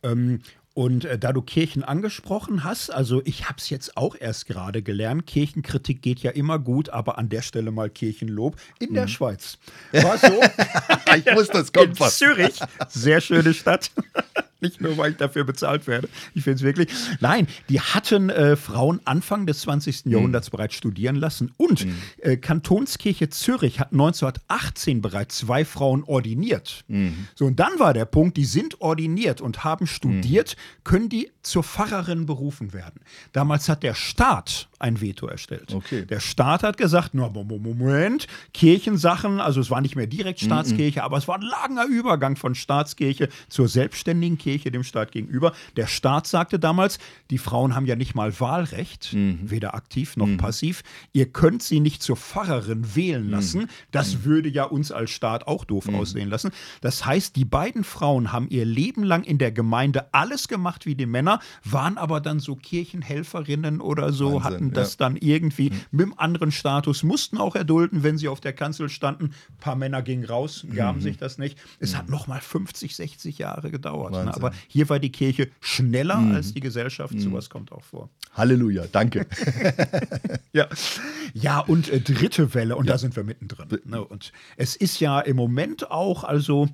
Ja. Ähm, und äh, da du Kirchen angesprochen hast, also ich habe es jetzt auch erst gerade gelernt, Kirchenkritik geht ja immer gut, aber an der Stelle mal Kirchenlob in der Schweiz. War so. [LAUGHS] ich wusste, das kommt in was. Zürich, sehr schöne Stadt. [LAUGHS] Nicht nur, weil ich dafür bezahlt werde. Ich finde es wirklich. Nein, die hatten äh, Frauen Anfang des 20. Jahrhunderts bereits studieren lassen. Und äh, Kantonskirche Zürich hat 1918 bereits zwei Frauen ordiniert. So, und dann war der Punkt, die sind ordiniert und haben studiert, können die zur Pfarrerin berufen werden. Damals hat der Staat ein Veto erstellt. Okay. Der Staat hat gesagt, na, Mo- Mo- Moment, Kirchensachen, also es war nicht mehr direkt Staatskirche, aber es war ein langer Übergang von Staatskirche zur selbstständigen Kirche dem Staat gegenüber. Der Staat sagte damals, die Frauen haben ja nicht mal Wahlrecht, weder aktiv noch passiv. Ihr könnt sie nicht zur Pfarrerin wählen lassen. Das würde ja uns als Staat auch doof aussehen lassen. Das heißt, die beiden Frauen haben ihr Leben lang in der Gemeinde alles gemacht wie die Männer, waren aber dann so Kirchenhelferinnen oder so, Wahnsinn, hatten das ja. dann irgendwie mit einem anderen Status, mussten auch erdulden, wenn sie auf der Kanzel standen. Ein paar Männer gingen raus, gaben sich das nicht. Es hat nochmal 50, 60 Jahre gedauert. Ne? Aber hier war die Kirche schneller als die Gesellschaft. Sowas kommt auch vor. Halleluja, danke. [LAUGHS] Ja, ja und äh, dritte Welle, und da sind wir mittendrin. Ne? Und es ist ja im Moment auch, also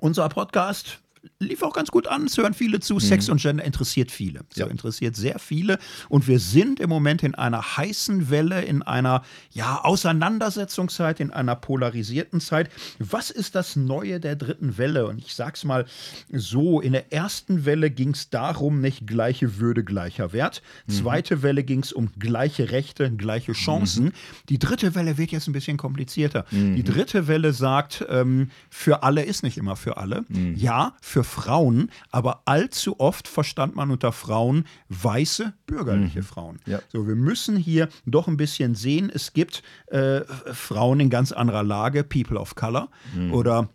unser Podcast lief auch ganz gut an, es hören viele zu. Sex und Gender interessiert viele. So Ja. interessiert sehr viele. Und wir sind im Moment in einer heißen Welle, in einer ja, Auseinandersetzungszeit, in einer polarisierten Zeit. Was ist das Neue der dritten Welle? Und ich sag's mal so: In der ersten Welle ging es darum, nicht gleiche Würde, gleicher Wert. Zweite Welle ging es um gleiche Rechte, gleiche Chancen. Die dritte Welle wird jetzt ein bisschen komplizierter. Die dritte Welle sagt, ähm, für alle ist nicht immer für alle. Ja, für Frauen, aber allzu oft verstand man unter Frauen weiße bürgerliche Frauen. Ja. So, wir müssen hier doch ein bisschen sehen, es gibt äh, Frauen in ganz anderer Lage, People of Color oder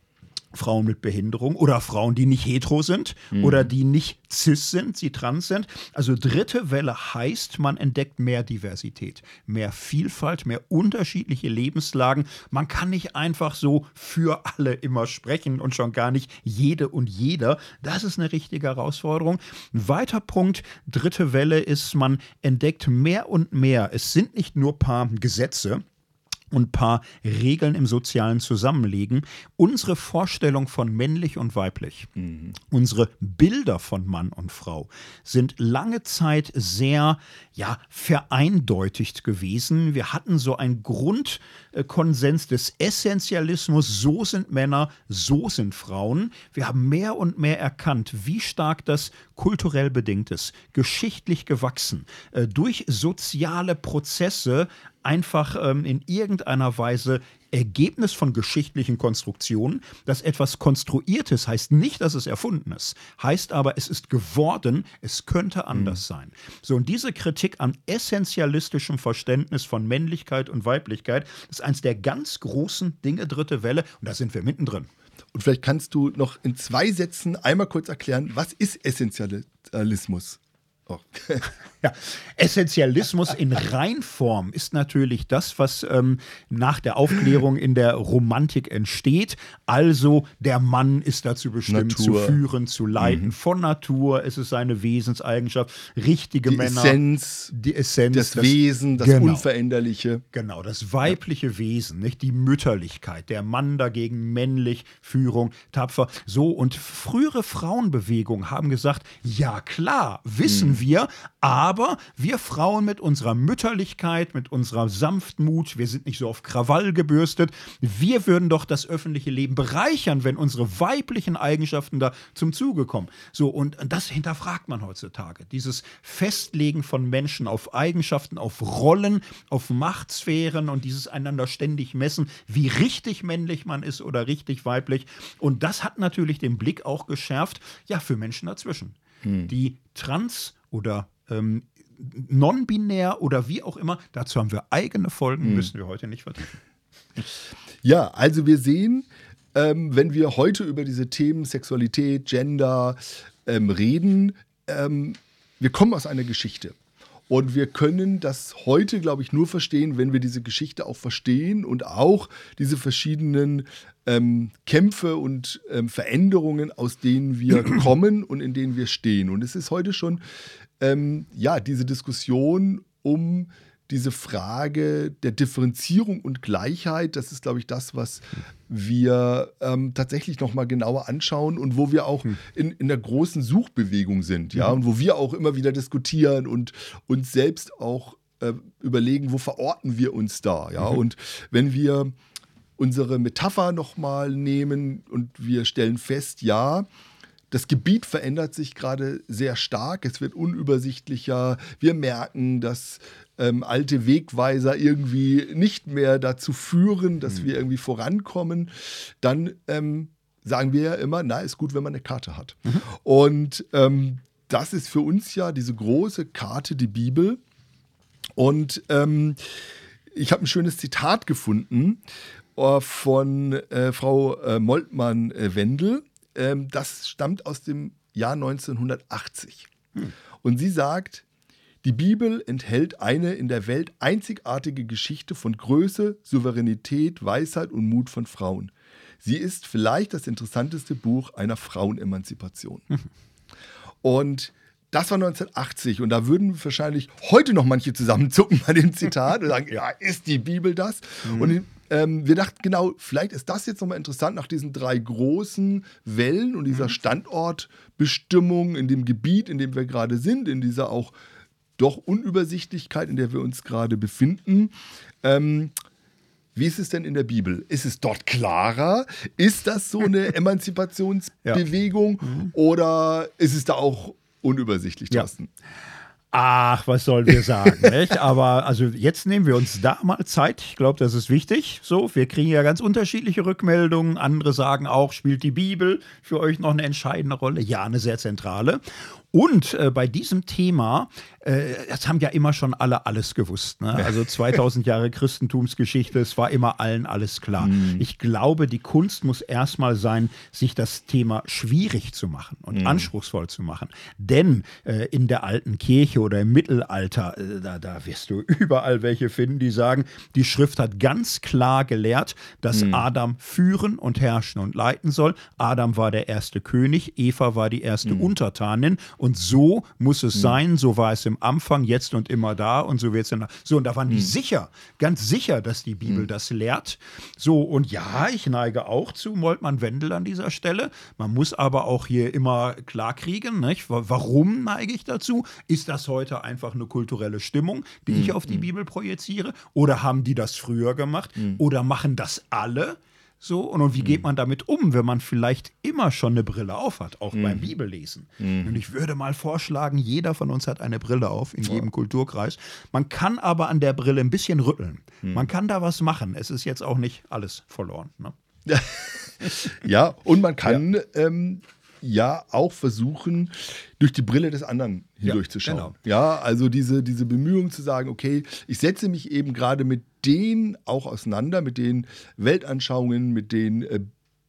Frauen mit Behinderung oder Frauen, die nicht hetero sind oder die nicht cis sind, sie trans sind. Also dritte Welle heißt, man entdeckt mehr Diversität, mehr Vielfalt, mehr unterschiedliche Lebenslagen. Man kann nicht einfach so für alle immer sprechen und schon gar nicht jede und jeder. Das ist eine richtige Herausforderung. Ein weiter Punkt, dritte Welle ist, man entdeckt mehr und mehr. Es sind nicht nur ein paar Gesetze, und ein paar Regeln im sozialen Zusammenlegen. Unsere Vorstellung von männlich und weiblich, unsere Bilder von Mann und Frau sind lange Zeit sehr ja, vereindeutigt gewesen. Wir hatten so einen Grundkonsens des Essentialismus, so sind Männer, so sind Frauen. Wir haben mehr und mehr erkannt, wie stark das kulturell bedingt ist, geschichtlich gewachsen, äh, durch soziale Prozesse einfach ähm, in irgendeiner Weise Ergebnis von geschichtlichen Konstruktionen. Dass etwas Konstruiertes heißt nicht, dass es erfunden ist, heißt aber, es ist geworden, es könnte anders sein. So, und diese Kritik an essentialistischem Verständnis von Männlichkeit und Weiblichkeit ist eins der ganz großen Dinge dritte Welle und da sind wir mittendrin. Und vielleicht kannst du noch in zwei Sätzen einmal kurz erklären, was ist Essentialismus? Oh. [LAUGHS] Ja, Essentialismus in Reinform ist natürlich das, was ähm, nach der Aufklärung in der Romantik entsteht. Also der Mann ist dazu bestimmt Natur. zu führen, zu leiten von Natur. Es ist seine Wesenseigenschaft. Richtige Die Männer. Essenz, die Essenz, das, Wesen, das genau. Unveränderliche. Genau, das weibliche Wesen, nicht die Mütterlichkeit, der Mann dagegen männlich, Führung, tapfer. So und frühere Frauenbewegungen haben gesagt, ja klar, wissen wir, aber wir Frauen mit unserer Mütterlichkeit, mit unserer Sanftmut, wir sind nicht so auf Krawall gebürstet, wir würden doch das öffentliche Leben bereichern, wenn unsere weiblichen Eigenschaften da zum Zuge kommen. So und das hinterfragt man heutzutage. Dieses Festlegen von Menschen auf Eigenschaften, auf Rollen, auf Machtsphären und dieses einander ständig messen, wie richtig männlich man ist oder richtig weiblich. Und das hat natürlich den Blick auch geschärft, ja, für Menschen dazwischen, die trans oder ähm, non-binär oder wie auch immer, dazu haben wir eigene Folgen, müssen wir heute nicht vertiefen. Ja, also wir sehen, ähm, wenn wir heute über diese Themen Sexualität, Gender ähm, reden, ähm, wir kommen aus einer Geschichte. Und wir können das heute, glaube ich, nur verstehen, wenn wir diese Geschichte auch verstehen und auch diese verschiedenen ähm, Kämpfe und ähm, Veränderungen, aus denen wir [CLEARS THROAT] kommen und in denen wir stehen. Und es ist heute schon, ähm, ja, diese Diskussion um diese Frage der Differenzierung und Gleichheit, das ist, glaube ich, das, was wir ähm, tatsächlich nochmal genauer anschauen und wo wir auch hm. in, in der großen Suchbewegung sind, ja, mhm. und wo wir auch immer wieder diskutieren und uns selbst auch äh, überlegen, wo verorten wir uns da, ja, mhm. und wenn wir unsere Metapher nochmal nehmen und wir stellen fest, ja, das Gebiet verändert sich gerade sehr stark. Es wird unübersichtlicher. Wir merken, dass ähm, alte Wegweiser irgendwie nicht mehr dazu führen, dass mhm. wir irgendwie vorankommen. Dann ähm, sagen wir ja immer, na, ist gut, wenn man eine Karte hat. Mhm. Und ähm, das ist für uns ja diese große Karte, die Bibel. Und ähm, ich habe ein schönes Zitat gefunden äh, von äh, Frau äh, Moltmann-Wendel. Ähm, das stammt aus dem Jahr 1980. Hm. Und sie sagt, die Bibel enthält eine in der Welt einzigartige Geschichte von Größe, Souveränität, Weisheit und Mut von Frauen. Sie ist vielleicht das interessanteste Buch einer Frauenemanzipation. Mhm. Und das war 1980 und da würden wahrscheinlich heute noch manche zusammenzucken bei dem Zitat und sagen, ja, ist die Bibel das? Mhm. Und ähm, wir dachten genau, vielleicht ist das jetzt nochmal interessant nach diesen drei großen Wellen und dieser mhm. Standortbestimmung in dem Gebiet, in dem wir gerade sind, in dieser auch doch Unübersichtlichkeit, in der wir uns gerade befinden. Ähm, wie ist es denn in der Bibel? Ist es dort klarer? Ist das so eine [LAUGHS] Emanzipationsbewegung ja. mhm. oder ist es da auch unübersichtlich, Thorsten? Ja. Ach, was sollen wir sagen, [LAUGHS] nicht? Aber also jetzt nehmen wir uns da mal Zeit. Ich glaube, das ist wichtig. So, wir kriegen ja ganz unterschiedliche Rückmeldungen. Andere sagen auch, spielt die Bibel für euch noch eine entscheidende Rolle? Ja, eine sehr zentrale. Und äh, bei diesem Thema, äh, das haben ja immer schon alle alles gewusst. Ne? Also 2000 Jahre Christentumsgeschichte, es war immer allen alles klar. Mhm. Ich glaube, die Kunst muss erstmal sein, sich das Thema schwierig zu machen und mhm. anspruchsvoll zu machen. Denn äh, in der alten Kirche oder im Mittelalter, äh, da, da, wirst du [LAUGHS] überall welche finden, die sagen, die Schrift hat ganz klar gelehrt, dass mhm. Adam führen und herrschen und leiten soll. Adam war der erste König, Eva war die erste mhm. Untertanin und so muss es mhm. sein, so war es im Anfang, jetzt und immer da und so wird es dann. So, und da waren die mhm. sicher, ganz sicher, dass die Bibel mhm. das lehrt. So, und ja, ich neige auch zu Moltmann-Wendel an dieser Stelle. Man muss aber auch hier immer klarkriegen, nicht? warum neige ich dazu? Ist das heute einfach eine kulturelle Stimmung, die ich mhm. auf die mhm. Bibel projiziere? Oder haben die das früher gemacht? Oder machen das alle? So, und, wie geht mhm. man damit um, wenn man vielleicht immer schon eine Brille auf hat, auch mhm. beim Bibellesen? Mhm. Und ich würde mal vorschlagen, jeder von uns hat eine Brille auf in jedem ja. Kulturkreis. Man kann aber an der Brille ein bisschen rütteln. Mhm. Man kann da was machen. Es ist jetzt auch nicht alles verloren. Ne? [LAUGHS] ja, und man kann ja. Ähm, ja auch versuchen, durch die Brille des anderen hindurchzuschauen. Ja, genau. ja, also diese, diese Bemühung zu sagen, okay, ich setze mich eben gerade mit denen auch auseinander, mit den Weltanschauungen, mit den äh,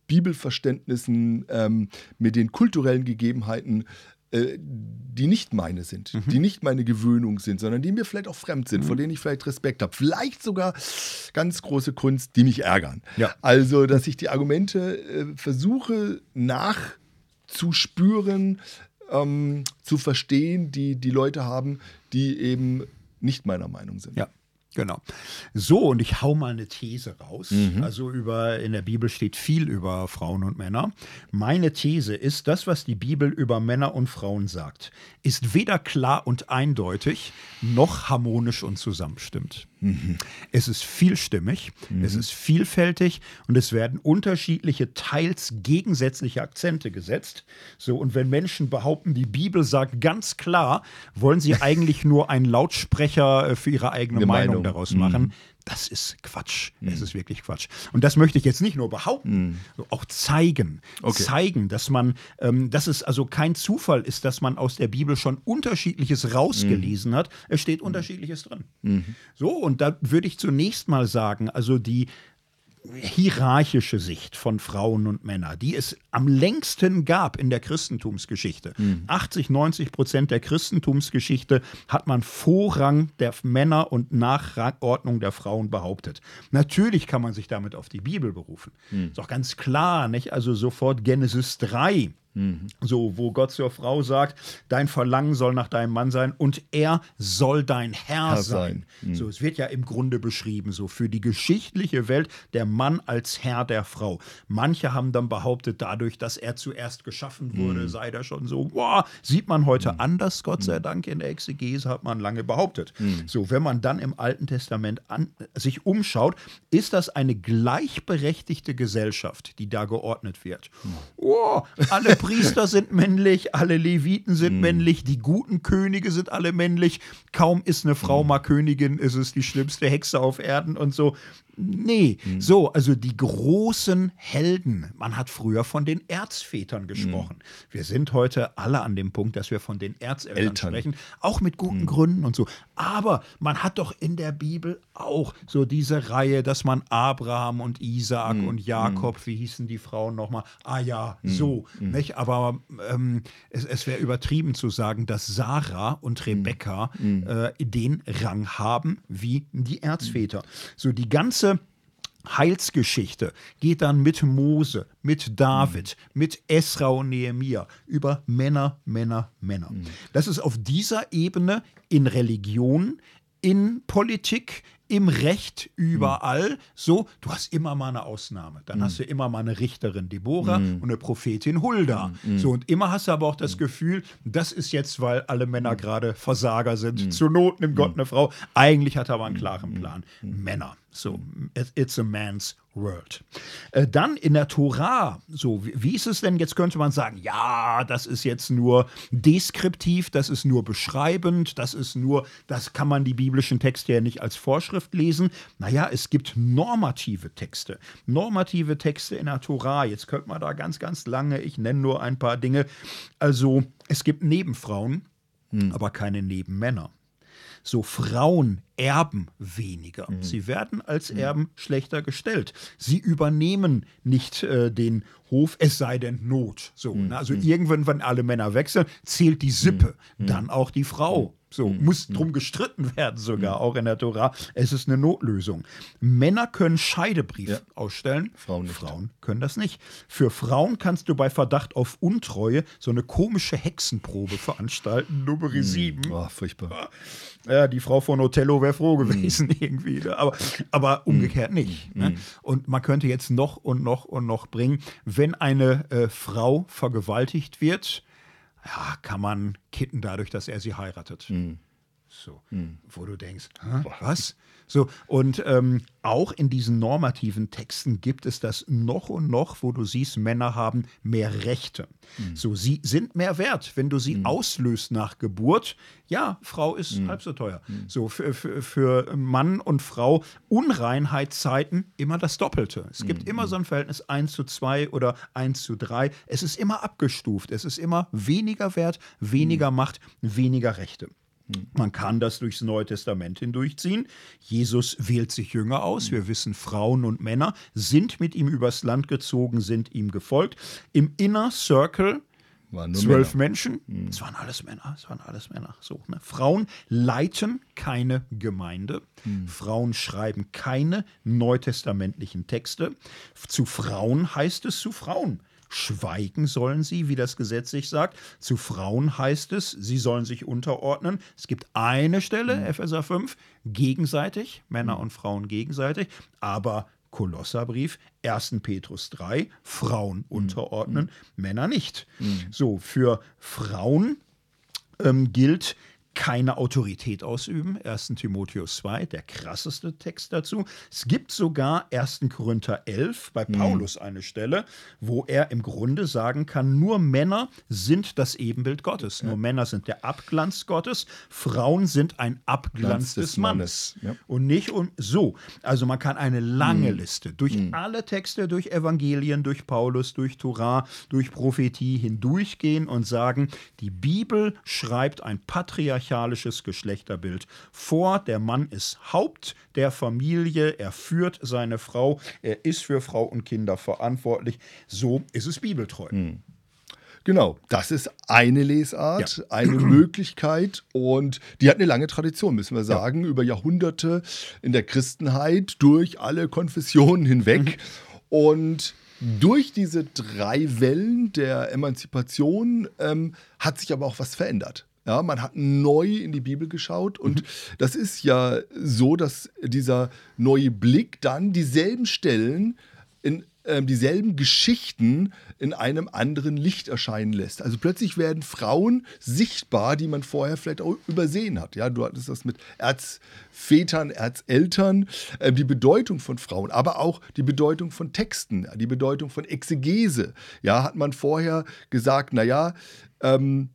Bibelverständnissen, ähm, mit den kulturellen Gegebenheiten, äh, die nicht meine sind, mhm. die nicht meine Gewöhnung sind, sondern die mir vielleicht auch fremd sind, mhm. vor denen ich vielleicht Respekt habe. Vielleicht sogar ganz große Kunst, die mich ärgern. Ja. Also, dass ich die Argumente äh, versuche nach zu spüren, ähm, zu verstehen, die die Leute haben, die eben nicht meiner Meinung sind. Ja. Genau. So, und ich hau mal eine These raus. Mhm. Also über, in der Bibel steht viel über Frauen und Männer. Meine These ist, das, was die Bibel über Männer und Frauen sagt, ist weder klar und eindeutig, noch harmonisch und zusammenstimmt. Mhm. Es ist vielstimmig, mhm. es ist vielfältig und es werden unterschiedliche, teils gegensätzliche Akzente gesetzt. So, und wenn Menschen behaupten, die Bibel sagt ganz klar, wollen sie [LAUGHS] eigentlich nur einen Lautsprecher äh, für ihre eigene Meinung. Daraus machen. Mhm. Das ist Quatsch. Mhm. Es ist wirklich Quatsch. Und das möchte ich jetzt nicht nur behaupten, mhm. auch zeigen. Okay. Zeigen, dass man, ähm, dass es also kein Zufall ist, dass man aus der Bibel schon Unterschiedliches rausgelesen mhm. hat. Es steht Unterschiedliches drin. Mhm. So, und da würde ich zunächst mal sagen, also die hierarchische Sicht von Frauen und Männern, die es am längsten gab in der Christentumsgeschichte. Mhm. 80, 90 Prozent der Christentumsgeschichte hat man Vorrang der Männer und Nachordnung der Frauen behauptet. Natürlich kann man sich damit auf die Bibel berufen. Mhm. Ist auch ganz klar, nicht? Also sofort Genesis 3 Mhm. So, wo Gott zur Frau sagt, dein Verlangen soll nach deinem Mann sein und er soll dein Herr, Herr sein. sein. Mhm. So, es wird ja im Grunde beschrieben, so für die geschichtliche Welt der Mann als Herr der Frau. Manche haben dann behauptet, dadurch, dass er zuerst geschaffen wurde, mhm. sei der schon so, boah, sieht man heute mhm. anders, Gott sei mhm. Dank, in der Exegese hat man lange behauptet. So, wenn man dann im Alten Testament an, sich umschaut, ist das eine gleichberechtigte Gesellschaft, die da geordnet wird. Oh, alle Priester sind männlich, alle Leviten sind mm. männlich, die guten Könige sind alle männlich. Kaum ist eine Frau mm. mal Königin, ist es die schlimmste Hexe auf Erden und so. Nee, mhm. so, also die großen Helden. Man hat früher von den Erzvätern gesprochen. Mhm. Wir sind heute alle an dem Punkt, dass wir von den Erzeltern Eltern. sprechen, auch mit guten mhm. Gründen und so. Aber man hat doch in der Bibel auch so diese Reihe, dass man Abraham und Isaak mhm. und Jakob, wie hießen die Frauen nochmal? Ah ja, so. Nicht? Aber ähm, es, es wäre übertrieben zu sagen, dass Sarah und Rebekka äh, den Rang haben wie die Erzväter. So die ganze Heilsgeschichte geht dann mit Mose, mit David, mhm. mit Esra und Nehemia über Männer, Männer, Männer. Mhm. Das ist auf dieser Ebene in Religion, in Politik, im Recht überall mhm. so, du hast immer mal eine Ausnahme. Dann mhm. hast du immer mal eine Richterin Deborah mhm. und eine Prophetin Hulda. Mhm. Mhm. So, und immer hast du aber auch das mhm. Gefühl, das ist jetzt, weil alle Männer gerade Versager sind. Zur Not nimmt Gott eine Frau. Eigentlich hat er aber einen klaren Plan. Männer. So, it's a man's world. Äh, dann in der Tora, so, wie, ist es denn? Jetzt könnte man sagen, ja, das ist jetzt nur deskriptiv, das ist nur beschreibend, das ist nur, das kann man die biblischen Texte ja nicht als Vorschrift lesen. Naja, es gibt normative Texte. Normative Texte in der Tora. Jetzt könnte man da ganz, ganz lange, ich nenne nur ein paar Dinge. Also, es gibt Nebenfrauen, hm. aber keine Nebenmänner. So Frauen erben weniger. Mhm. Sie werden als mhm. Erben schlechter gestellt. Sie übernehmen nicht äh, den Hof, es sei denn Not. So, mhm. ne? Also mhm. irgendwann, wenn alle Männer wechseln, zählt die Sippe, mhm. Mhm. dann auch die Frau. So, muss drum gestritten [LAUGHS] werden, sogar auch in der Tora. Es ist eine Notlösung. Männer können Scheidebrief ja. ausstellen. Frauen. Frauen können das nicht. Für Frauen kannst du bei Verdacht auf Untreue so eine komische Hexenprobe veranstalten, Nummer 7. Oh, furchtbar. Ja, die Frau von Othello wäre froh gewesen, mhm. [LAUGHS] irgendwie. Ne? Aber, aber umgekehrt mhm. nicht. Ne? Mhm. Und man könnte jetzt noch und noch und noch bringen, wenn eine äh, Frau vergewaltigt wird, ja, kann man kitten dadurch, dass er sie heiratet. Mhm. So, mhm. wo du denkst, was? So, und ähm, auch in diesen normativen Texten gibt es das noch und noch, wo du siehst, Männer haben mehr Rechte. Mhm. So, sie sind mehr wert, wenn du sie mhm. auslöst nach Geburt. Ja, Frau ist mhm. halb so teuer. Mhm. So, für, für, für, Mann und Frau Unreinheitszeiten immer das Doppelte. Es gibt mhm. immer so ein Verhältnis 1 zu 2 oder 1 zu 3. Es ist immer abgestuft. Es ist immer weniger wert, weniger. Macht, weniger Rechte. Man kann das durchs Neue Testament hindurchziehen. Jesus wählt sich Jünger aus. Wir wissen, Frauen und Männer sind mit ihm übers Land gezogen, sind ihm gefolgt. Im Inner Circle zwölf Männer. Menschen. Mhm. Es waren alles Männer. Es waren alles Männer. So, ne? Frauen leiten keine Gemeinde. Mhm. Frauen schreiben keine neutestamentlichen Texte. Zu Frauen heißt es zu Frauen. Schweigen sollen sie, wie das Gesetz sich sagt. Zu Frauen heißt es, sie sollen sich unterordnen. Es gibt eine Stelle, mhm. Epheser 5, gegenseitig, Männer mhm. und Frauen gegenseitig, aber Kolosserbrief, 1. Petrus 3, Frauen mhm. unterordnen, mhm. Männer nicht. Mhm. So, für Frauen ähm, gilt keine Autorität ausüben. 1. Timotheus 2, der krasseste Text dazu. Es gibt sogar 1. Korinther 11 bei mhm. Paulus eine Stelle, wo er im Grunde sagen kann, nur Männer sind das Ebenbild Gottes. Ja. Nur Männer sind der Abglanz Gottes, Frauen sind ein Abglanz des, des, Mannes. Mannes. Ja. Und nicht um so. Also man kann eine lange mhm. Liste durch mhm. alle Texte, durch Evangelien, durch Paulus, durch Torah, durch Prophetie hindurchgehen und sagen, die Bibel schreibt ein Patriarchat patriarchalisches Geschlechterbild vor. Der Mann ist Haupt der Familie, er führt seine Frau, er ist für Frau und Kinder verantwortlich. So ist es bibeltreu. Hm. Genau, das ist eine Lesart, ja. eine [CLEARS THROAT] Möglichkeit und die hat eine lange Tradition, müssen wir sagen, ja. über Jahrhunderte in der Christenheit durch alle Konfessionen hinweg. Mhm. Und durch diese drei Wellen der Emanzipation ähm, hat sich aber auch was verändert. Ja, man hat neu in die Bibel geschaut und mhm. das ist ja so, dass dieser neue Blick dann dieselben Stellen in äh, dieselben Geschichten in einem anderen Licht erscheinen lässt. Also plötzlich werden Frauen sichtbar, die man vorher vielleicht auch übersehen hat. Ja, du hattest das mit Erzvätern, Erzeltern, äh, die Bedeutung von Frauen, aber auch die Bedeutung von Texten, die Bedeutung von Exegese. Ja, hat man vorher gesagt, naja, ähm,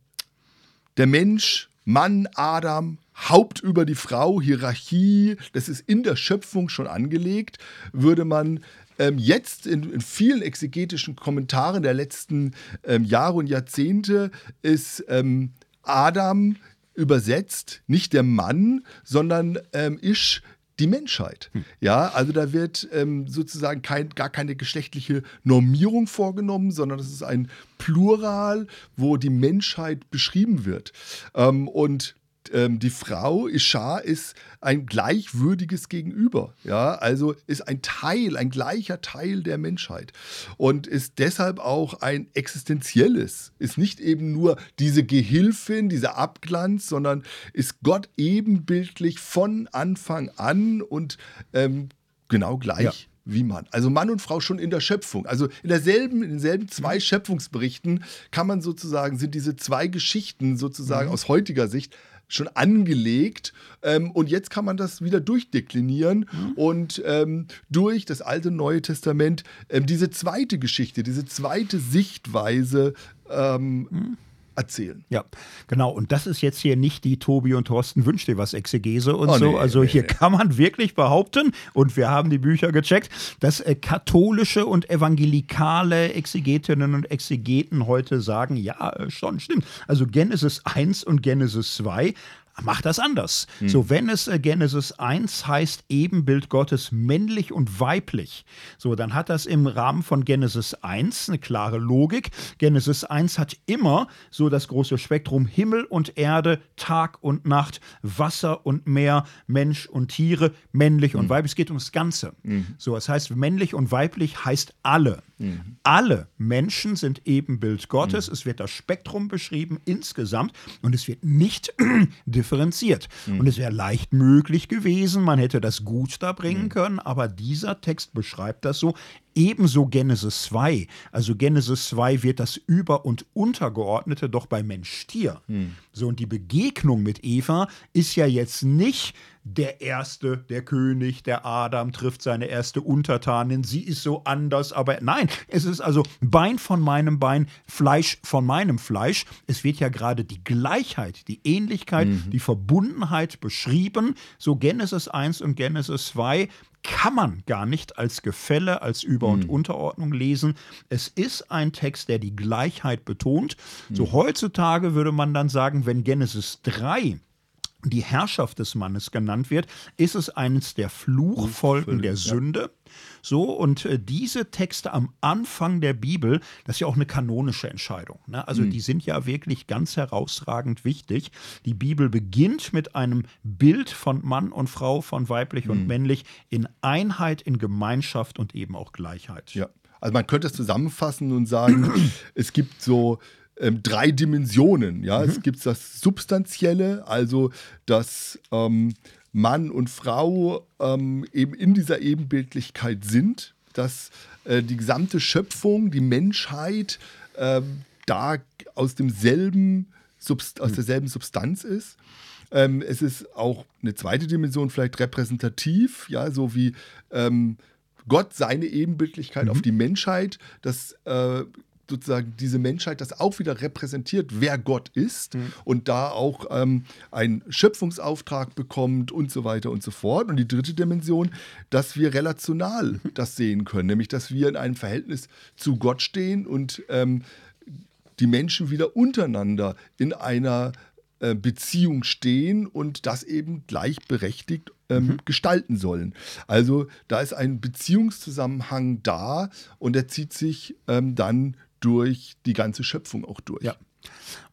der Mensch, Mann, Adam, Haupt über die Frau, Hierarchie, das ist in der Schöpfung schon angelegt, würde man ähm, jetzt in, in, vielen exegetischen Kommentaren der letzten ähm, Jahre und Jahrzehnte ist ähm, Adam übersetzt, nicht der Mann, sondern ähm, Isch die Menschheit. Hm. Ja, also da wird ähm, sozusagen kein, gar keine geschlechtliche Normierung vorgenommen, sondern es ist ein Plural, wo die Menschheit beschrieben wird. Ähm, und ähm, die Frau, Ishar, ist ein gleichwürdiges Gegenüber. Ja, also ist ein Teil, ein gleicher Teil der Menschheit und ist deshalb auch ein existenzielles. Ist nicht eben nur diese Gehilfin, dieser Abglanz, sondern ist Gott ebenbildlich von Anfang an und ähm, genau gleich. Ja wie Mann. Also Mann und Frau schon in der Schöpfung. Also in derselben, in denselben zwei mhm. Schöpfungsberichten kann man sozusagen, sind diese zwei Geschichten sozusagen mhm. aus heutiger Sicht schon angelegt. Ähm, und jetzt kann man das wieder durchdeklinieren mhm. und ähm, durch das Alte und Neue Testament ähm, diese zweite Geschichte, diese zweite Sichtweise ähm, mhm erzählen. Ja, genau. Und das ist jetzt hier nicht die Tobi und Thorsten wünscht dir was Exegese und oh, so. Nee, also nee, hier nee. kann man wirklich behaupten, und wir haben die Bücher gecheckt, dass äh, katholische und evangelikale Exegetinnen und Exegeten heute sagen, ja, äh, schon stimmt. Also Genesis 1 und Genesis 2 macht das anders. Hm. So, wenn es äh, Genesis 1 heißt, Ebenbild Gottes männlich und weiblich, so, dann hat das im Rahmen von Genesis 1 eine klare Logik. Genesis 1 hat immer so das große Spektrum Himmel und Erde, Tag und Nacht, Wasser und Meer, Mensch und Tiere, männlich hm. und weiblich. Es geht ums Ganze. Hm. So, das heißt, männlich und weiblich heißt alle. Mhm. Alle Menschen sind Ebenbild Gottes. Mhm. Es wird das Spektrum beschrieben insgesamt und es wird nicht [CLEARS THROAT] differenziert. Mhm. Und es wäre leicht möglich gewesen, man hätte das gut da bringen mhm. können, aber dieser Text beschreibt das so. Ebenso Genesis 2. Also Genesis 2 wird das Über- und Untergeordnete doch bei Mensch-Tier. Mhm. So, und die Begegnung mit Eva ist ja jetzt nicht der Erste, der König, der Adam trifft seine erste Untertanin, sie ist so anders, aber nein, es ist also Bein von meinem Bein, Fleisch von meinem Fleisch. Es wird ja gerade die Gleichheit, die Ähnlichkeit, mhm. die Verbundenheit beschrieben. So Genesis 1 und Genesis 2 kann man gar nicht als Gefälle, als Über- und mhm. Unterordnung lesen. Es ist ein Text, der die Gleichheit betont. So mhm. heutzutage würde man dann sagen, wenn Genesis 3 die Herrschaft des Mannes genannt wird, ist es eines der Fluchfolgen der Sünde. So, und äh, diese Texte am Anfang der Bibel, das ist ja auch eine kanonische Entscheidung. Ne? Also, mhm. die sind ja wirklich ganz herausragend wichtig. Die Bibel beginnt mit einem Bild von Mann und Frau, von weiblich mhm. und männlich in Einheit, in Gemeinschaft und eben auch Gleichheit. Ja. Also man könnte es zusammenfassen und sagen, [CLEARS THROAT] es gibt so ähm, drei Dimensionen. Ja? Mhm. Es gibt das Substanzielle, also das ähm, Mann und Frau ähm, eben in dieser Ebenbildlichkeit sind, dass äh, die gesamte Schöpfung, die Menschheit äh, da aus demselben Subst aus mhm. derselben Substanz ist. Ähm, es ist auch eine zweite Dimension, vielleicht repräsentativ, ja, so wie ähm, Gott seine Ebenbildlichkeit mhm. auf die Menschheit, das äh, sozusagen diese Menschheit das auch wieder repräsentiert, wer Gott ist mhm. und da auch ähm, einen Schöpfungsauftrag bekommt und so weiter und so fort. Und die dritte Dimension, dass wir relational mhm. das sehen können, nämlich dass wir in einem Verhältnis zu Gott stehen und ähm, die Menschen wieder untereinander in einer äh, Beziehung stehen und das eben gleichberechtigt ähm, mhm. gestalten sollen. Also da ist ein Beziehungszusammenhang da und der zieht sich ähm, dann durch die ganze Schöpfung auch durch. Ja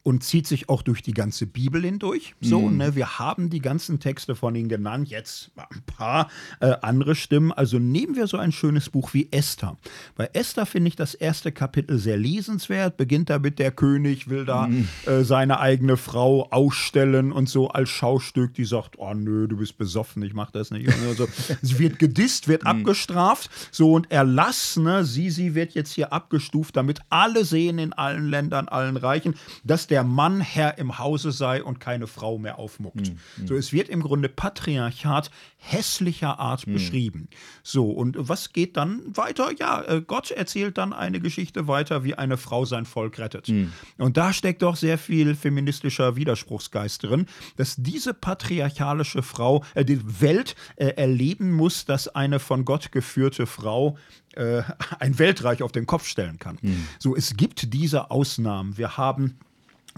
und zieht sich auch durch die ganze Bibel hindurch. So, mhm. ne, wir haben die ganzen Texte von ihnen genannt, jetzt ein paar äh, andere Stimmen. Also nehmen wir so ein schönes Buch wie Esther. Bei Esther finde ich das erste Kapitel sehr lesenswert. Beginnt damit, der König will da mhm. äh, seine eigene Frau ausstellen und so als Schaustück, die sagt, oh nö, du bist besoffen, ich mach das nicht. Also, [LAUGHS] sie wird gedisst, wird mhm. abgestraft. So und Erlass, ne, sie, sie wird jetzt hier abgestuft, damit alle sehen in allen Ländern, allen Reichen, dass der Mann Herr im Hause sei und keine Frau mehr aufmuckt. Mhm. So, es wird im Grunde Patriarchat hässlicher Art mhm. beschrieben. So, und was geht dann weiter? Ja, äh, Gott erzählt dann eine Geschichte weiter, wie eine Frau sein Volk rettet. Mhm. Und da steckt doch sehr viel feministischer Widerspruchsgeist drin, dass diese patriarchalische Frau, äh, die Welt äh, erleben muss, dass eine von Gott geführte Frau äh, [LAUGHS] ein Weltreich auf den Kopf stellen kann. Mhm. So, es gibt diese Ausnahmen. Wir haben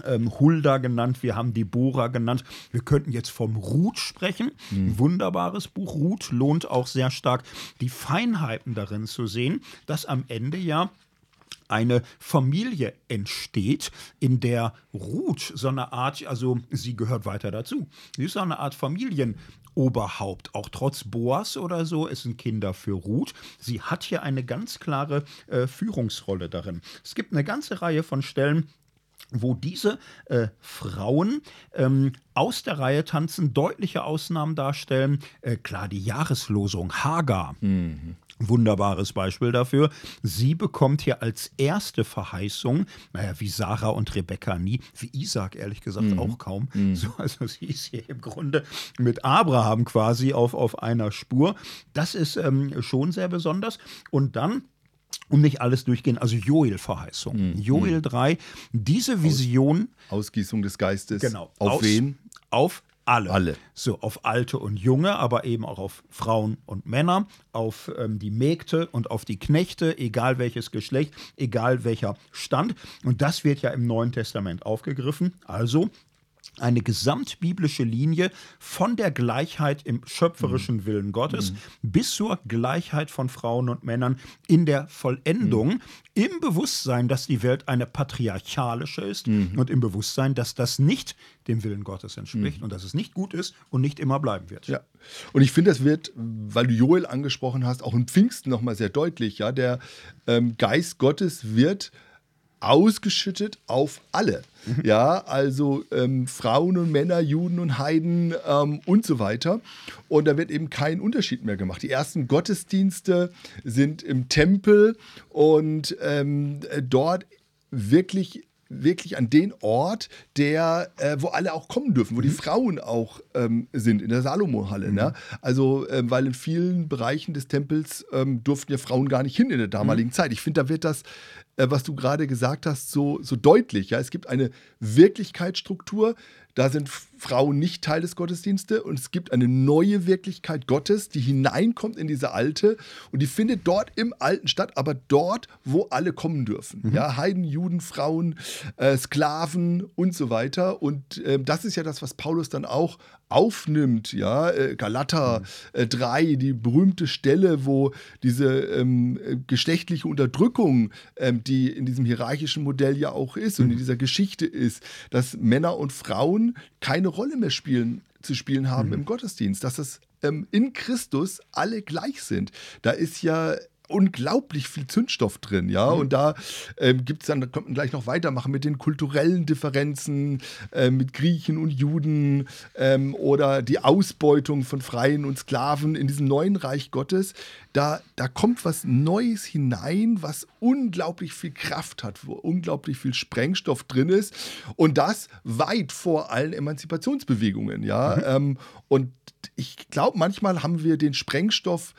ähm, Hulda genannt, wir haben Deborah genannt. Wir könnten jetzt vom Ruth sprechen. Mhm. Wunderbares Buch. Ruth lohnt auch sehr stark, die Feinheiten darin zu sehen, dass am Ende ja eine Familie entsteht, in der Ruth so eine Art, also sie gehört weiter dazu. Sie ist so eine Art Familienoberhaupt, auch trotz Boas oder so, es sind Kinder für Ruth. Sie hat hier eine ganz klare äh, Führungsrolle darin. Es gibt eine ganze Reihe von Stellen, wo diese äh, Frauen ähm, aus der Reihe tanzen, deutliche Ausnahmen darstellen. Äh, klar, die Jahreslosung Hagar. Mhm. Wunderbares Beispiel dafür. Sie bekommt hier als erste Verheißung, naja, wie Sarah und Rebekka nie, wie Isaac ehrlich gesagt mhm. auch kaum. Mhm. So, also sie ist hier im Grunde mit Abraham quasi auf, auf einer Spur. Das ist ähm, schon sehr besonders. Und dann und nicht alles durchgehen. Also Joel-Verheißung. Mhm. Joel 3, diese Vision. Aus, Ausgießung des Geistes. Genau. Auf aus, wen? Auf alle. Alle. So, auf Alte und Junge, aber eben auch auf Frauen und Männer, auf ähm, die Mägde und auf die Knechte, egal welches Geschlecht, egal welcher Stand. Und das wird ja im Neuen Testament aufgegriffen. Also eine gesamtbiblische Linie von der Gleichheit im schöpferischen mhm. Willen Gottes mhm. bis zur Gleichheit von Frauen und Männern in der Vollendung, mhm. im Bewusstsein, dass die Welt eine patriarchalische ist mhm. und im Bewusstsein, dass das nicht dem Willen Gottes entspricht mhm. und dass es nicht gut ist und nicht immer bleiben wird. Ja. Und ich finde, das wird, weil du Joel angesprochen hast, auch im Pfingsten nochmal sehr deutlich. Ja, der ähm, Geist Gottes wird ausgeschüttet auf alle. Mhm. Ja, also ähm, Frauen und Männer, Juden und Heiden ähm, und so weiter. Und da wird eben kein Unterschied mehr gemacht. Die ersten Gottesdienste sind im Tempel und ähm, dort wirklich wirklich an den Ort, der, äh, wo alle auch kommen dürfen, wo mhm. die Frauen auch ähm, sind, in der Salomo-Halle. Mhm. Ne? Also, äh, weil in vielen Bereichen des Tempels ähm, durften ja Frauen gar nicht hin in der damaligen mhm. Zeit. Ich finde, da wird das, äh, was du gerade gesagt hast, so, so deutlich. Ja? Es gibt eine Wirklichkeitsstruktur, da sind Frauen nicht Teil des Gottesdienstes und es gibt eine neue Wirklichkeit Gottes, die hineinkommt in diese alte und die findet dort im Alten statt, aber dort, wo alle kommen dürfen. Mhm. Ja, Heiden, Juden, Frauen, äh, Sklaven und so weiter. Und äh, das ist ja das, was Paulus dann auch aufnimmt. Ja, äh, Galater mhm. 3, äh, die berühmte Stelle, wo diese ähm, geschlechtliche Unterdrückung, ähm, die in diesem hierarchischen Modell ja auch ist mhm. und in dieser Geschichte ist, dass Männer und Frauen keine Rolle mehr spielen, zu spielen haben mhm. im Gottesdienst, dass es ähm, in Christus alle gleich sind. Da ist ja unglaublich viel Zündstoff drin, ja. Mhm. Und da ähm, gibt es dann, da kommt man gleich noch weitermachen mit den kulturellen Differenzen, äh, mit Griechen und Juden ähm, oder die Ausbeutung von Freien und Sklaven in diesem neuen Reich Gottes. Da, da kommt was Neues hinein, was unglaublich viel Kraft hat, wo unglaublich viel Sprengstoff drin ist. Und das weit vor allen Emanzipationsbewegungen, ja. Mhm. Ähm, und ich glaube, manchmal haben wir den Sprengstoff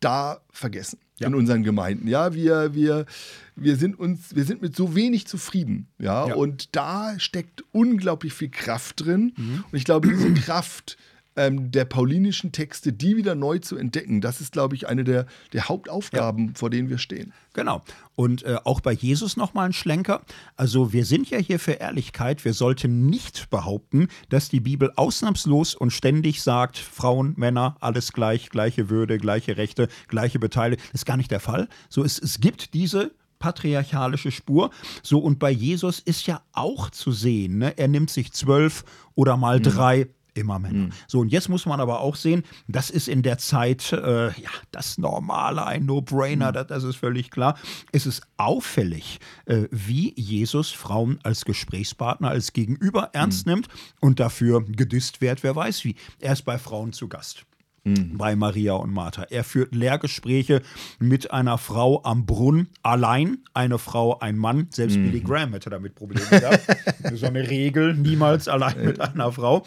da vergessen ja. in unseren Gemeinden. Ja, wir, wir, wir sind uns, wir sind mit so wenig zufrieden. Ja, ja. und da steckt unglaublich viel Kraft drin. Mhm. Und ich glaube, diese Kraft ähm, der paulinischen Texte, die wieder neu zu entdecken. Das ist, glaube ich, eine der, der Hauptaufgaben, ja. vor denen wir stehen. Genau. Und äh, auch bei Jesus nochmal ein Schlenker. Also wir sind ja hier für Ehrlichkeit. Wir sollten nicht behaupten, dass die Bibel ausnahmslos und ständig sagt, Frauen, Männer, alles gleich, gleiche Würde, gleiche Rechte, gleiche Beteiligung. Das ist gar nicht der Fall. So, es, es gibt diese patriarchalische Spur. So, und bei Jesus ist ja auch zu sehen, ne? er nimmt sich zwölf oder mal mhm. drei immer Männer. Mhm. So, und jetzt muss man aber auch sehen, das ist in der Zeit äh, ja, das Normale, ein No-Brainer, mhm. das, das, ist völlig klar. Es ist auffällig, äh, wie Jesus Frauen als Gesprächspartner, als Gegenüber ernst mhm. nimmt und dafür gedisst wird, wer weiß wie. Er ist bei Frauen zu Gast mhm. bei Maria und Martha. Er führt Lehrgespräche mit einer Frau am Brunnen, allein, eine Frau, ein Mann. Selbst mhm. Billy Graham hätte damit Probleme gehabt. [LAUGHS] so eine Regel, niemals allein mit einer Frau.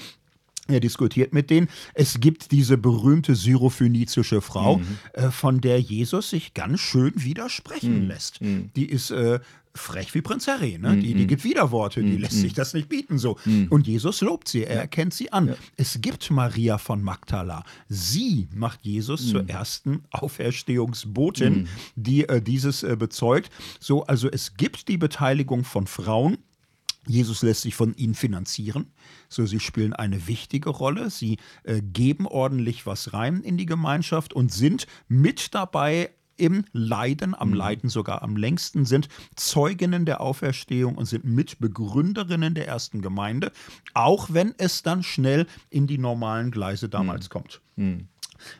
Er diskutiert mit denen. Es gibt diese berühmte syrophönizische Frau, mhm. äh, von der Jesus sich ganz schön widersprechen mhm. lässt. Mhm. Die ist äh, frech wie Prinz Harry. Ne? Die, die mhm. gibt Widerworte, die mhm. lässt sich das nicht bieten so. Mhm. Und Jesus lobt sie, er erkennt sie an. Ja. Es gibt Maria von Magdala. Sie macht Jesus zur ersten Auferstehungsbotin, die äh, dieses äh, bezeugt. So, also es gibt die Beteiligung von Frauen. Jesus lässt sich von ihnen finanzieren. So, sie spielen eine wichtige Rolle. Sie äh, geben ordentlich was rein in die Gemeinschaft und sind mit dabei im Leiden, am mhm. Leiden sogar am längsten, sind Zeuginnen der Auferstehung und sind Mitbegründerinnen der ersten Gemeinde, auch wenn es dann schnell in die normalen Gleise damals mhm. kommt. Mhm.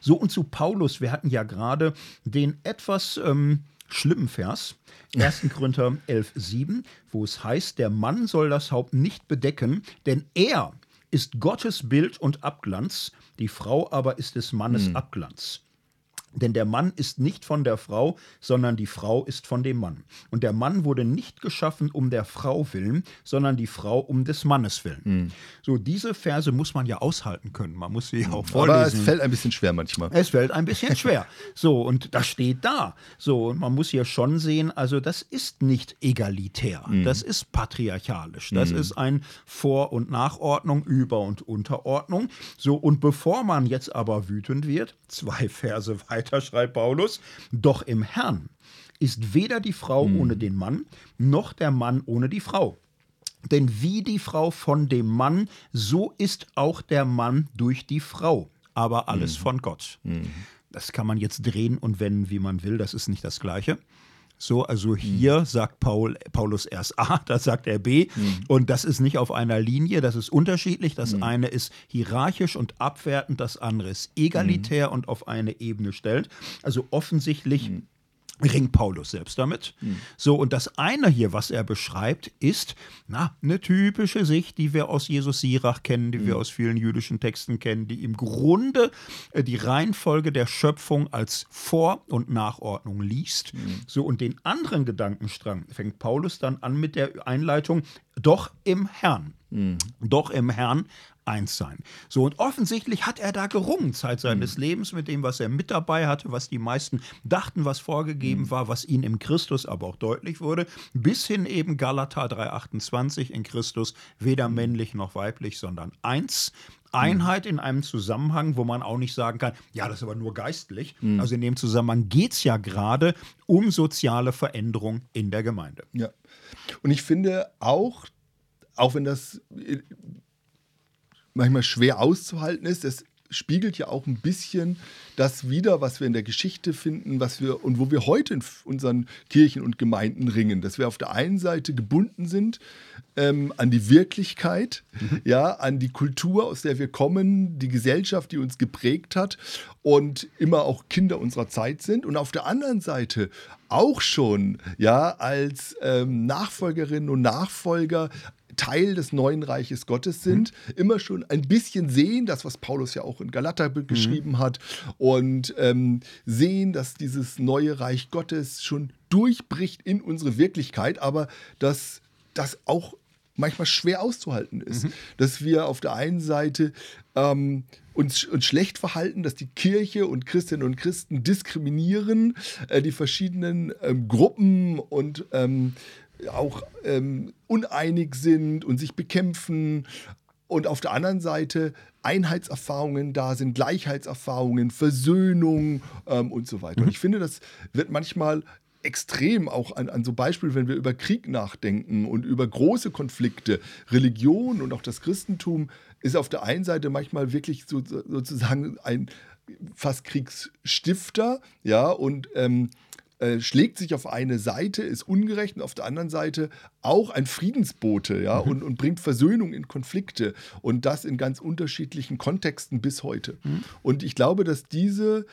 So und zu Paulus, wir hatten ja gerade den etwas ähm, schlimmen Vers, 1. [LAUGHS] Korinther 11,7, wo es heißt, der Mann soll das Haupt nicht bedecken, denn er ist Gottes Bild und Abglanz, die Frau aber ist des Mannes mhm. Abglanz. Denn der Mann ist nicht von der Frau, sondern die Frau ist von dem Mann. Und der Mann wurde nicht geschaffen um der Frau willen, sondern die Frau um des Mannes willen. Mhm. So, diese Verse muss man ja aushalten können. Man muss sie auch vorlesen. Aber es fällt ein bisschen schwer manchmal. Es fällt ein bisschen schwer. so, und das steht da. So, und man muss hier schon sehen, also das ist nicht egalitär. Mhm. Das ist patriarchalisch. Das mhm. ist ein Vor- und Nachordnung, Über- und Unterordnung. So, und bevor man jetzt aber wütend wird, zwei Verse weiter weiter schreibt Paulus, doch im Herrn ist weder die Frau hm. ohne den Mann, noch der Mann ohne die Frau. Denn wie die Frau von dem Mann, so ist auch der Mann durch die Frau. Aber alles hm. von Gott. Hm. Das kann man jetzt drehen und wenden, wie man will. Das ist nicht das Gleiche. So, also hier mhm. sagt Paul, Paulus erst A, [LAUGHS] da sagt er B. Mhm. Und das ist nicht auf einer Linie, das ist unterschiedlich. Das mhm. eine ist hierarchisch und abwertend, das andere ist egalitär mhm. und auf eine Ebene stellt. Also offensichtlich mhm ringt Paulus selbst damit. Mhm. So, und das eine hier, was er beschreibt, ist na, eine typische Sicht, die wir aus Jesus Sirach kennen, die mhm. wir aus vielen jüdischen Texten kennen, die im Grunde äh, die Reihenfolge der Schöpfung als Vor- und Nachordnung liest. Mhm. So, und den anderen Gedankenstrang fängt Paulus dann an mit der Einleitung, doch im Herrn. Mhm. Doch im Herrn eins sein. So, und offensichtlich hat er da gerungen, Zeit seines mhm. Lebens, mit dem, was er mit dabei hatte, was die meisten dachten, was vorgegeben mhm. war, was ihnen im Christus aber auch deutlich wurde, bis hin eben Galater 3,28 in Christus, weder mhm. männlich noch weiblich, sondern eins. Einheit in einem Zusammenhang, wo man auch nicht sagen kann, ja, das ist aber nur geistlich. Mhm. Also in dem Zusammenhang geht es ja gerade um soziale Veränderung in der Gemeinde. Ja. Und ich finde auch, auch wenn das manchmal schwer auszuhalten ist. Es spiegelt ja auch ein bisschen das wider, was wir in der Geschichte finden, was wir und wo wir heute in unseren Kirchen und Gemeinden ringen, dass wir auf der einen Seite gebunden sind ähm, an die Wirklichkeit, mhm. ja, an die Kultur, aus der wir kommen, die Gesellschaft, die uns geprägt hat und immer auch Kinder unserer Zeit sind und auf der anderen Seite auch schon ja als ähm, Nachfolgerinnen und Nachfolger Teil des neuen Reiches Gottes sind, mhm. immer schon ein bisschen sehen, das, was Paulus ja auch in Galater mhm. geschrieben hat, und ähm, sehen, dass dieses neue Reich Gottes schon durchbricht in unsere Wirklichkeit, aber dass das auch manchmal schwer auszuhalten ist. Mhm. Dass wir auf der einen Seite ähm, uns, uns schlecht verhalten, dass die Kirche und Christinnen und Christen diskriminieren, äh, die verschiedenen ähm, Gruppen und ähm, auch ähm, uneinig sind und sich bekämpfen. und auf der anderen Seite Einheitserfahrungen da sind, Gleichheitserfahrungen, Versöhnung ähm, und so weiter. Und ich finde, das wird manchmal extrem auch an, an so Beispielen, wenn wir über Krieg nachdenken und über große Konflikte, Religion und auch das Christentum ist auf der einen Seite manchmal wirklich so, sozusagen ein fast Kriegsstifter, ja, und ähm, äh, schlägt sich auf eine Seite, ist ungerecht und auf der anderen Seite auch ein Friedensbote, ja, mhm. und, und bringt Versöhnung in Konflikte und das in ganz unterschiedlichen Kontexten bis heute. Mhm. Und ich glaube, dass diese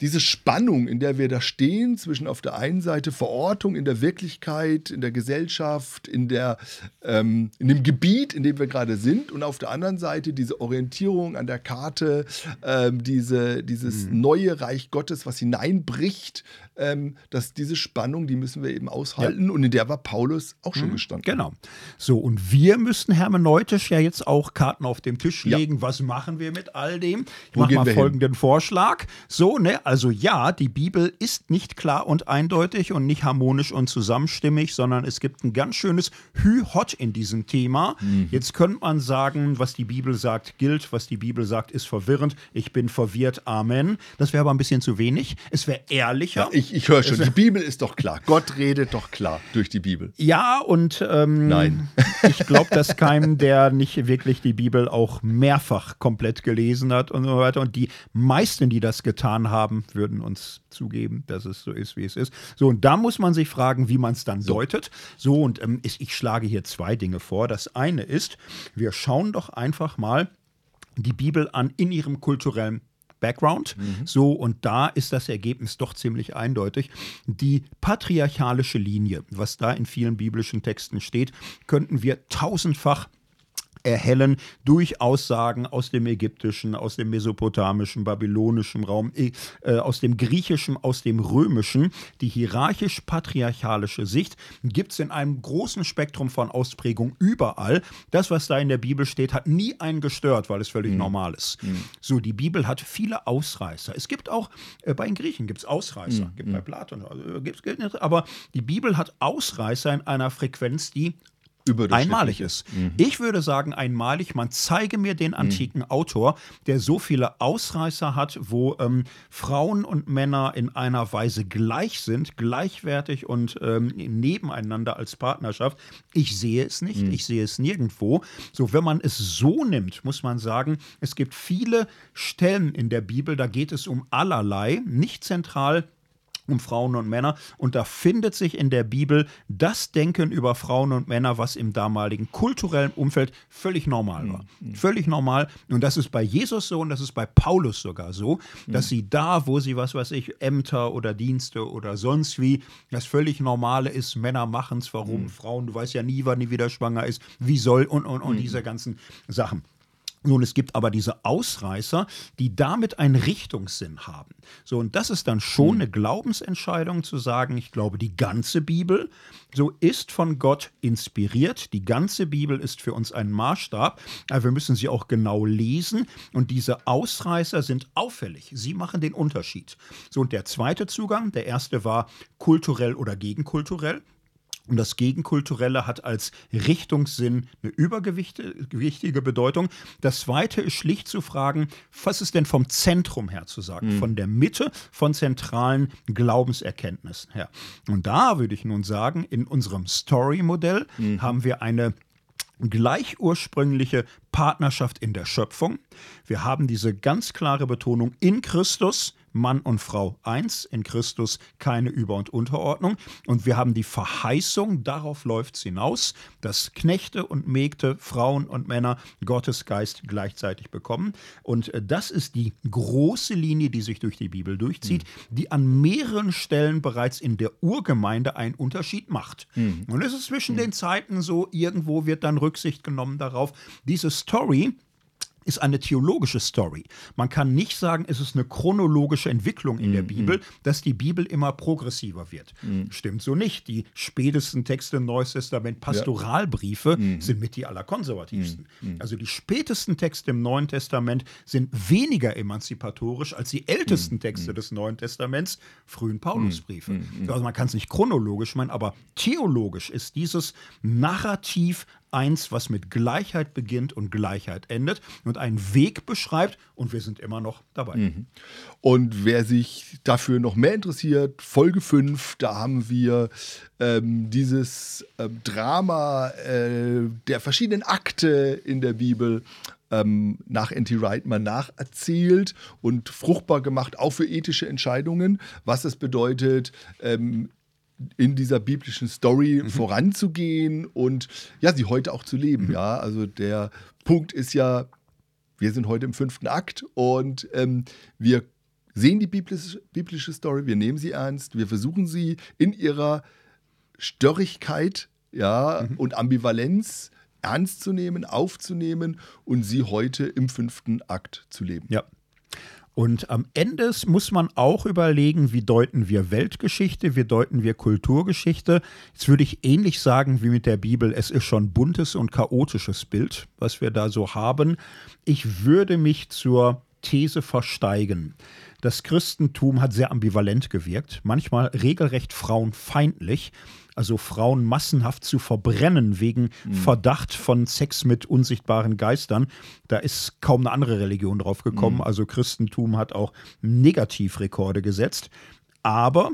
diese Spannung, in der wir da stehen, zwischen auf der einen Seite Verortung in der Wirklichkeit, in der Gesellschaft, in, der, ähm, in dem Gebiet, in dem wir gerade sind, und auf der anderen Seite diese Orientierung an der Karte, ähm, diese, dieses mhm. neue Reich Gottes, was hineinbricht, ähm, dass diese Spannung, die müssen wir eben aushalten. Ja. Und in der war Paulus auch schon mhm. gestanden. Genau. So, und wir müssten hermeneutisch ja jetzt auch Karten auf dem Tisch legen. Ja. Was machen wir mit all dem? Ich mache mal folgenden hin? Vorschlag. So, ne, also ja, die Bibel ist nicht klar und eindeutig und nicht harmonisch und zusammenstimmig, sondern es gibt ein ganz schönes Hü-Hot in diesem Thema. Mhm. Jetzt könnte man sagen, was die Bibel sagt, gilt, was die Bibel sagt, ist verwirrend. Ich bin verwirrt, Amen. Das wäre aber ein bisschen zu wenig. Es wäre ehrlicher. Ja, ich ich höre schon, die Bibel ist doch klar. Gott redet doch klar durch die Bibel. Ja, und ähm, Nein. [LAUGHS] ich glaube, dass keinem, der nicht wirklich die Bibel auch mehrfach komplett gelesen hat und so weiter. Und die meisten, die das getan haben, würden uns zugeben, dass es so ist, wie es ist. So, und da muss man sich fragen, wie man es dann so. deutet. So, und ähm, ich, ich schlage hier zwei Dinge vor. Das eine ist, wir schauen doch einfach mal die Bibel an in ihrem kulturellen Background. Mhm. So, und da ist das Ergebnis doch ziemlich eindeutig. Die patriarchalische Linie, was da in vielen biblischen Texten steht, könnten wir tausendfach erhellen durch Aussagen aus dem ägyptischen, aus dem mesopotamischen, babylonischen Raum, äh, aus dem griechischen, aus dem römischen. Die hierarchisch-patriarchalische Sicht gibt es in einem großen Spektrum von Ausprägungen überall. Das, was da in der Bibel steht, hat nie einen gestört, weil es völlig mhm. normal ist. Mhm. So, die Bibel hat viele Ausreißer. Es gibt auch, äh, bei den Griechen gibt es Ausreißer, mhm. gibt bei Platon, äh, gibt's, aber die Bibel hat Ausreißer in einer Frequenz, die einmalig ist. Mhm. Ich würde sagen, einmalig, man zeige mir den mhm. antiken mhm. Autor, der so viele Ausreißer hat, wo ähm, Frauen und Männer in einer Weise gleich sind, gleichwertig und ähm, nebeneinander als Partnerschaft. Ich sehe es nicht, mhm. ich sehe es nirgendwo. So, wenn man es so nimmt, muss man sagen, es gibt viele Stellen in der Bibel, da geht es um allerlei, nicht zentral um Frauen und Männer. Und da findet sich in der Bibel das Denken über Frauen und Männer, was im damaligen kulturellen Umfeld völlig normal war. Mhm. Völlig normal. Und das ist bei Jesus so und das ist bei Paulus sogar so, mhm. dass sie da, wo sie, was weiß ich, Ämter oder Dienste oder sonst wie, das völlig Normale ist, Männer machen es, warum? Mhm. Frauen, du weißt ja nie, wann die wieder schwanger ist, wie soll und, und, und mhm. diese ganzen Sachen. Nun, es gibt aber diese Ausreißer, die damit einen Richtungssinn haben. So, und das ist dann schon hm. eine Glaubensentscheidung zu sagen, ich glaube, die ganze Bibel so ist von Gott inspiriert. Die ganze Bibel ist für uns ein Maßstab, aber wir müssen sie auch genau lesen und diese Ausreißer sind auffällig. Sie machen den Unterschied. So, und der zweite Zugang, der erste war kulturell oder gegenkulturell. Und das Gegenkulturelle hat als Richtungssinn eine übergewichtige Bedeutung. Das zweite ist schlicht zu fragen, was ist denn vom Zentrum her zu sagen? Mhm. Von der Mitte von zentralen Glaubenserkenntnissen her. Und da würde ich nun sagen, in unserem Story-Modell mhm. haben wir eine gleich ursprüngliche Partnerschaft in der Schöpfung. Wir haben diese ganz klare Betonung in Christus, Mann und Frau eins, in Christus keine Über- und Unterordnung. Und wir haben die Verheißung, darauf läuft es hinaus, dass Knechte und Mägde, Frauen und Männer Gottes Geist gleichzeitig bekommen. Und äh, das ist die große Linie, die sich durch die Bibel durchzieht, mhm. die an mehreren Stellen bereits in der Urgemeinde einen Unterschied macht. Mhm. Und es ist zwischen mhm. den Zeiten so, irgendwo wird dann Rücksicht genommen darauf. Diese Story, ist eine theologische Story. Man kann nicht sagen, es ist eine chronologische Entwicklung in mm, der Bibel, mm. dass die Bibel immer progressiver wird. Mm. Stimmt so nicht. Die spätesten Texte im Neues Testament, Pastoralbriefe, ja. sind mit die allerkonservativsten. Also die spätesten Texte im Neuen Testament sind weniger emanzipatorisch als die ältesten Texte des Neuen Testaments, frühen Paulusbriefe. Also man kann es nicht chronologisch meinen, aber theologisch ist dieses Narrativ eins, was mit Gleichheit beginnt und Gleichheit endet und einen Weg beschreibt und wir sind immer noch dabei. Mhm. Und wer sich dafür noch mehr interessiert, Folge 5, da haben wir ähm, dieses äh, Drama äh, der verschiedenen Akte in der Bibel ähm, nach N.T. Wright mal nacherzählt und fruchtbar gemacht, auch für ethische Entscheidungen, was es bedeutet, ähm, in dieser biblischen Story mhm. voranzugehen und ja, sie heute auch zu leben. Mhm. Ja, also der Punkt ist ja, wir sind heute im fünften Akt und ähm, wir sehen die biblische, biblische Story, wir nehmen sie ernst, wir versuchen sie in ihrer Störrigkeit ja, mhm. und Ambivalenz ernst zu nehmen, aufzunehmen und sie heute im fünften Akt zu leben. Ja. Und am Ende muss man auch überlegen, wie deuten wir Weltgeschichte, wie deuten wir Kulturgeschichte. Jetzt würde ich ähnlich sagen wie mit der Bibel, es ist schon buntes und chaotisches Bild, was wir da so haben. Ich würde mich zur These versteigen. Das Christentum hat sehr ambivalent gewirkt, manchmal regelrecht frauenfeindlich also Frauen massenhaft zu verbrennen wegen mhm. Verdacht von Sex mit unsichtbaren Geistern. Da ist kaum eine andere Religion drauf gekommen. Mhm. Also Christentum hat auch Negativrekorde gesetzt. Aber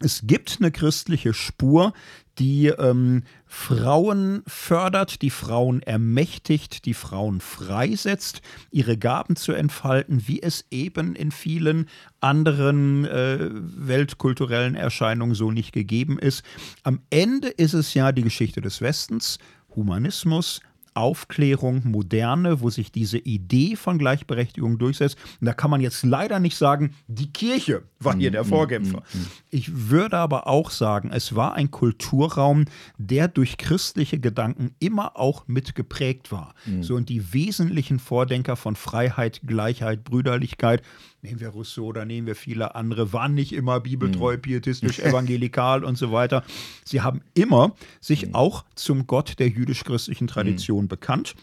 es gibt eine christliche Spur, die ähm, Frauen fördert, die Frauen ermächtigt, die Frauen freisetzt, ihre Gaben zu entfalten, wie es eben in vielen anderen äh, weltkulturellen Erscheinungen so nicht gegeben ist. Am Ende ist es ja die Geschichte des Westens, Humanismus, Aufklärung, Moderne, wo sich diese Idee von Gleichberechtigung durchsetzt. Und da kann man jetzt leider nicht sagen, die Kirche war hier der mm, mm, Vorkämpfer. Mm, ich würde aber auch sagen, es war ein Kulturraum, der durch christliche Gedanken immer auch mit geprägt war. So und die wesentlichen Vordenker von Freiheit, Gleichheit, Brüderlichkeit, nehmen wir Rousseau oder nehmen wir viele andere, waren nicht immer bibeltreu, mhm. pietistisch, [LAUGHS] evangelikal und so weiter. Sie haben immer sich mhm. auch zum Gott der jüdisch-christlichen Tradition mhm. bekannt.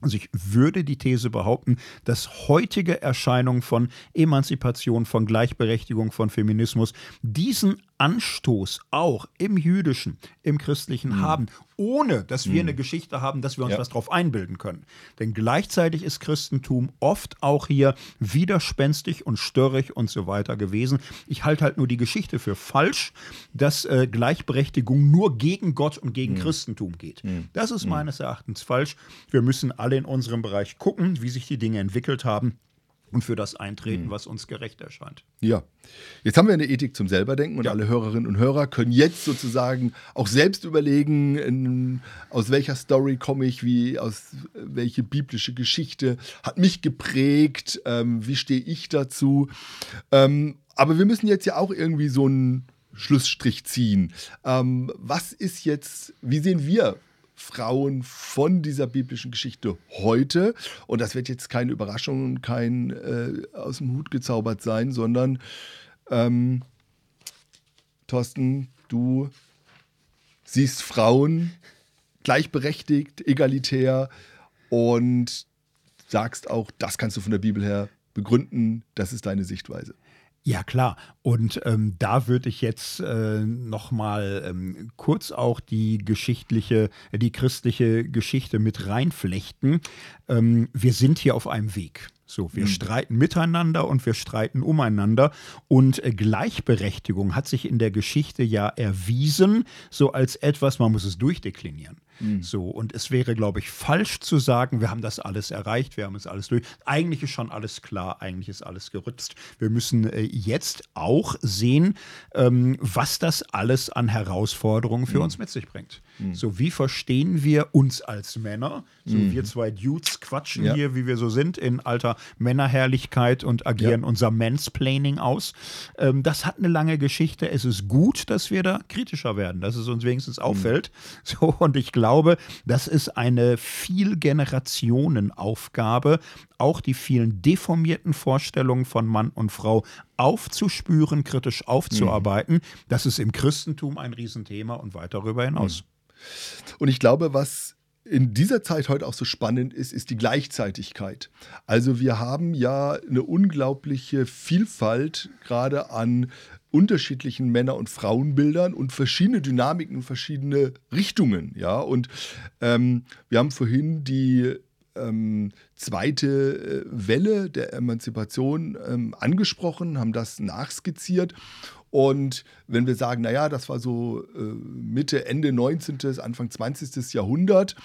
Also ich würde die These behaupten, dass heutige Erscheinungen von Emanzipation, von Gleichberechtigung, von Feminismus diesen Anstoß auch im Jüdischen, im Christlichen mhm. haben, ohne dass wir mhm. eine Geschichte haben, dass wir uns ja. was drauf einbilden können. Denn gleichzeitig ist Christentum oft auch hier widerspenstig und störrig und so weiter gewesen. Ich halte halt nur die Geschichte für falsch, dass äh, Gleichberechtigung nur gegen Gott und gegen mhm. Christentum geht. Mhm. Das ist mhm. meines Erachtens falsch. Wir müssen alle in unserem Bereich gucken, wie sich die Dinge entwickelt haben und für das eintreten, mhm. was uns gerecht erscheint. Ja. Jetzt haben wir eine Ethik zum Selberdenken und ja. alle Hörerinnen und Hörer können jetzt sozusagen auch selbst überlegen, in, aus welcher Story komme ich, wie, aus welche biblische Geschichte hat mich geprägt, ähm, wie stehe ich dazu. Ähm, aber wir müssen jetzt ja auch irgendwie so einen Schlussstrich ziehen. Ähm, was ist jetzt, wie sehen wir Frauen von dieser biblischen Geschichte heute. Und das wird jetzt keine Überraschung und kein äh, aus dem Hut gezaubert sein, sondern ähm, Thorsten, du siehst Frauen gleichberechtigt, egalitär und sagst auch, das kannst du von der Bibel her begründen, das ist deine Sichtweise. Ja, klar. Und ähm, da würde ich jetzt äh, nochmal ähm, kurz auch die geschichtliche, die christliche Geschichte mit reinflechten. Ähm, wir sind hier auf einem Weg. So, wir mhm. streiten miteinander und wir streiten umeinander. Und äh, Gleichberechtigung hat sich in der Geschichte ja erwiesen, so als etwas, man muss es durchdeklinieren. Mhm. So, und es wäre, glaube ich, falsch zu sagen, wir haben das alles erreicht, wir haben es alles durch. Eigentlich ist schon alles klar, eigentlich ist alles gerützt. Wir müssen äh, jetzt auch sehen, ähm, was das alles an Herausforderungen für mhm. uns mit sich bringt. Mhm. So, wie verstehen wir uns als Männer? So, mhm. wir zwei Dudes quatschen ja. hier, wie wir so sind, in alter Männerherrlichkeit und agieren ja. unser Mansplaining aus. Ähm, das hat eine lange Geschichte. Es ist gut, dass wir da kritischer werden, dass es uns wenigstens mhm. auffällt. [LAUGHS] So, und ich glaube, glaube, das ist eine Vielgenerationenaufgabe, auch die vielen deformierten Vorstellungen von Mann und Frau aufzuspüren, kritisch aufzuarbeiten. Mhm. Das ist im Christentum ein Riesenthema und weit darüber hinaus. Mhm. Und ich glaube, was in dieser Zeit heute auch so spannend ist, ist die Gleichzeitigkeit. Also wir haben ja eine unglaubliche Vielfalt gerade an unterschiedlichen Männer- und Frauenbildern und verschiedene Dynamiken, verschiedene Richtungen. Ja, und ähm, wir haben vorhin die ähm, zweite äh, Welle der Emanzipation ähm, angesprochen, haben das nachskizziert. Und wenn wir sagen, naja, das war so äh, Mitte, Ende 19., Anfang 20. Jahrhundert,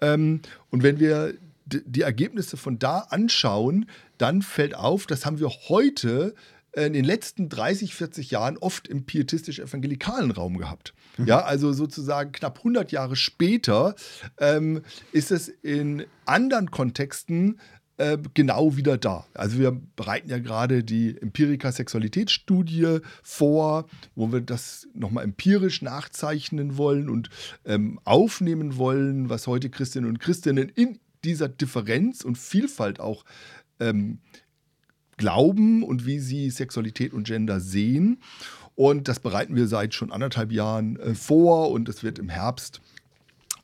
ähm, und wenn wir die Ergebnisse von da anschauen, dann fällt auf, das haben wir heute in den letzten 30, 40 Jahren oft im pietistisch-evangelikalen Raum gehabt. Mhm. Ja, also sozusagen knapp 100 Jahre später ähm, ist es in anderen Kontexten äh, genau wieder da. Also wir bereiten ja gerade die Empirika Sexualitätsstudie vor, wo wir das nochmal empirisch nachzeichnen wollen und ähm, aufnehmen wollen, was heute Christinnen und Christinnen in dieser Differenz und Vielfalt auch ähm, glauben und wie sie Sexualität und Gender sehen. Und das bereiten wir seit schon anderthalb Jahren äh, vor und es wird im Herbst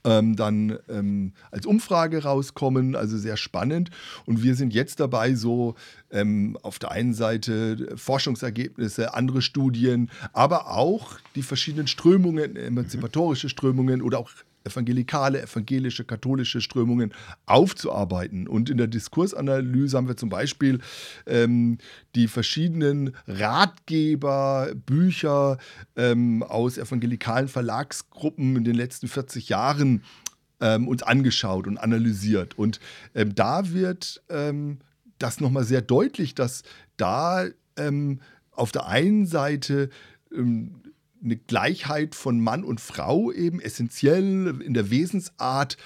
ähm, dann ähm, als Umfrage rauskommen, also sehr spannend. Und wir sind jetzt dabei, so ähm, auf der einen Seite Forschungsergebnisse, andere Studien, aber auch die verschiedenen Strömungen, emanzipatorische Strömungen oder auch evangelikale, evangelische, katholische Strömungen aufzuarbeiten. Und in der Diskursanalyse haben wir zum Beispiel ähm, die verschiedenen Ratgeber, Bücher ähm, aus evangelikalen Verlagsgruppen in den letzten 40 Jahren ähm, uns angeschaut und analysiert. Und ähm, da wird ähm, das nochmal sehr deutlich, dass da ähm, auf der einen Seite eine Gleichheit von Mann und Frau eben essentiell in der Wesensart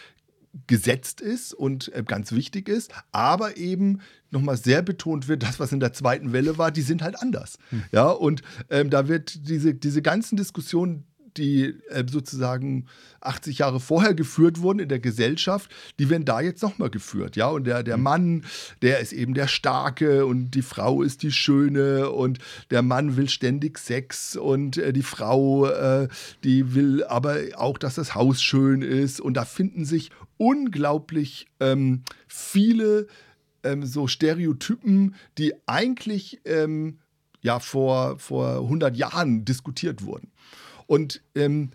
gesetzt ist und äh, ganz wichtig ist, aber eben nochmal sehr betont wird, das, was in der zweiten Welle war, die sind halt anders. Hm. Ja, und ähm, da wird diese, diese ganzen Diskussionen die äh, sozusagen 80 Jahre vorher geführt wurden in der Gesellschaft, die werden da jetzt nochmal geführt. Ja, und der, der mhm. Mann, der ist eben der Starke und die Frau ist die Schöne und der Mann will ständig Sex und äh, die Frau, äh, die will aber auch, dass das Haus schön ist. Und da finden sich unglaublich ähm, viele ähm, so Stereotypen, die eigentlich ähm, ja vor, vor 100 Jahren diskutiert wurden. Und ähm,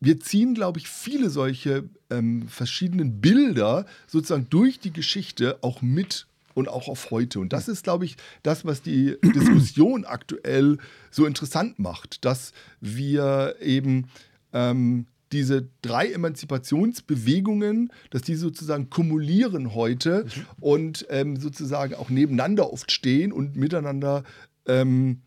wir ziehen, glaube ich, viele solche ähm, verschiedenen Bilder sozusagen durch die Geschichte auch mit und auch auf heute. Und das ist, glaube ich, das, was die [CLEARS THROAT] Diskussion aktuell so interessant macht, dass wir eben ähm, diese drei Emanzipationsbewegungen, dass die sozusagen kumulieren heute mhm. und ähm, sozusagen auch nebeneinander oft stehen und miteinander ähm,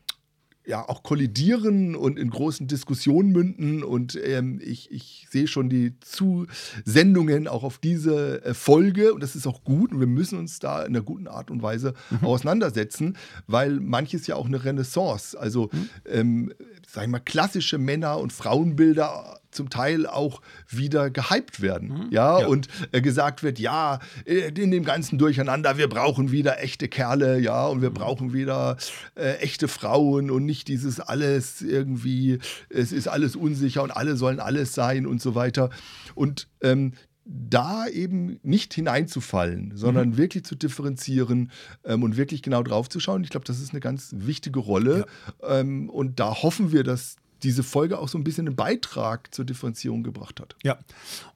ja auch kollidieren und in großen Diskussionen münden. Und ähm, ich, ich sehe schon die Zusendungen auch auf diese äh, Folge. Und das ist auch gut. Und wir müssen uns da in einer guten Art und Weise mhm. auseinandersetzen, weil manches ja auch eine Renaissance, also mhm. ähm, sag ich mal, klassische Männer- und Frauenbilder zum Teil auch wieder gehypt werden. Mhm. Ja? ja, und äh, gesagt wird, ja, äh, in dem ganzen Durcheinander, wir brauchen wieder echte Kerle, ja, und wir mhm. brauchen wieder äh, echte Frauen und nicht dieses alles irgendwie, es ist alles unsicher und alle sollen alles sein und so weiter. Und ähm, da eben nicht hineinzufallen, sondern mhm. wirklich zu differenzieren ähm, und wirklich genau drauf zu schauen. Ich glaube, das ist eine ganz wichtige Rolle. Ja. Ähm, und da hoffen wir, dass diese Folge auch so ein bisschen einen Beitrag zur Differenzierung gebracht hat. Ja,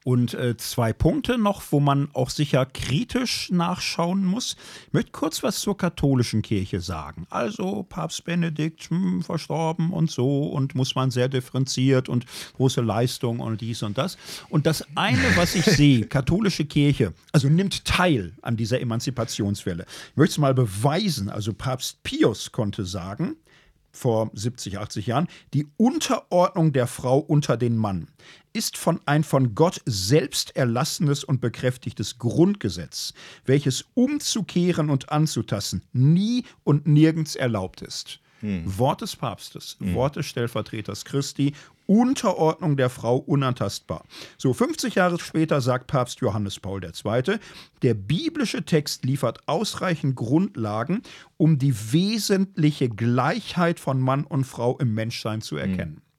und äh, zwei Punkte noch, wo man auch sicher kritisch nachschauen muss. Ich möchte kurz was zur katholischen Kirche sagen. Also Papst Benedikt hm, verstorben und so und muss man sehr differenziert und große Leistung und dies und das. Und das eine, was ich [LAUGHS] sehe, katholische Kirche, also nimmt teil an dieser Emanzipationswelle. Ich möchte es mal beweisen. Also Papst Pius konnte sagen, vor 70, 80 Jahren, die Unterordnung der Frau unter den Mann ist von ein von Gott selbst erlassenes und bekräftigtes Grundgesetz, welches umzukehren und anzutasten nie und nirgends erlaubt ist. Hm. Wort des Papstes, hm. Wort des Stellvertreters Christi, Unterordnung der Frau unantastbar. So 50 Jahre später sagt Papst Johannes Paul II., der biblische Text liefert ausreichend Grundlagen, um die wesentliche Gleichheit von Mann und Frau im Menschsein zu erkennen. Hm.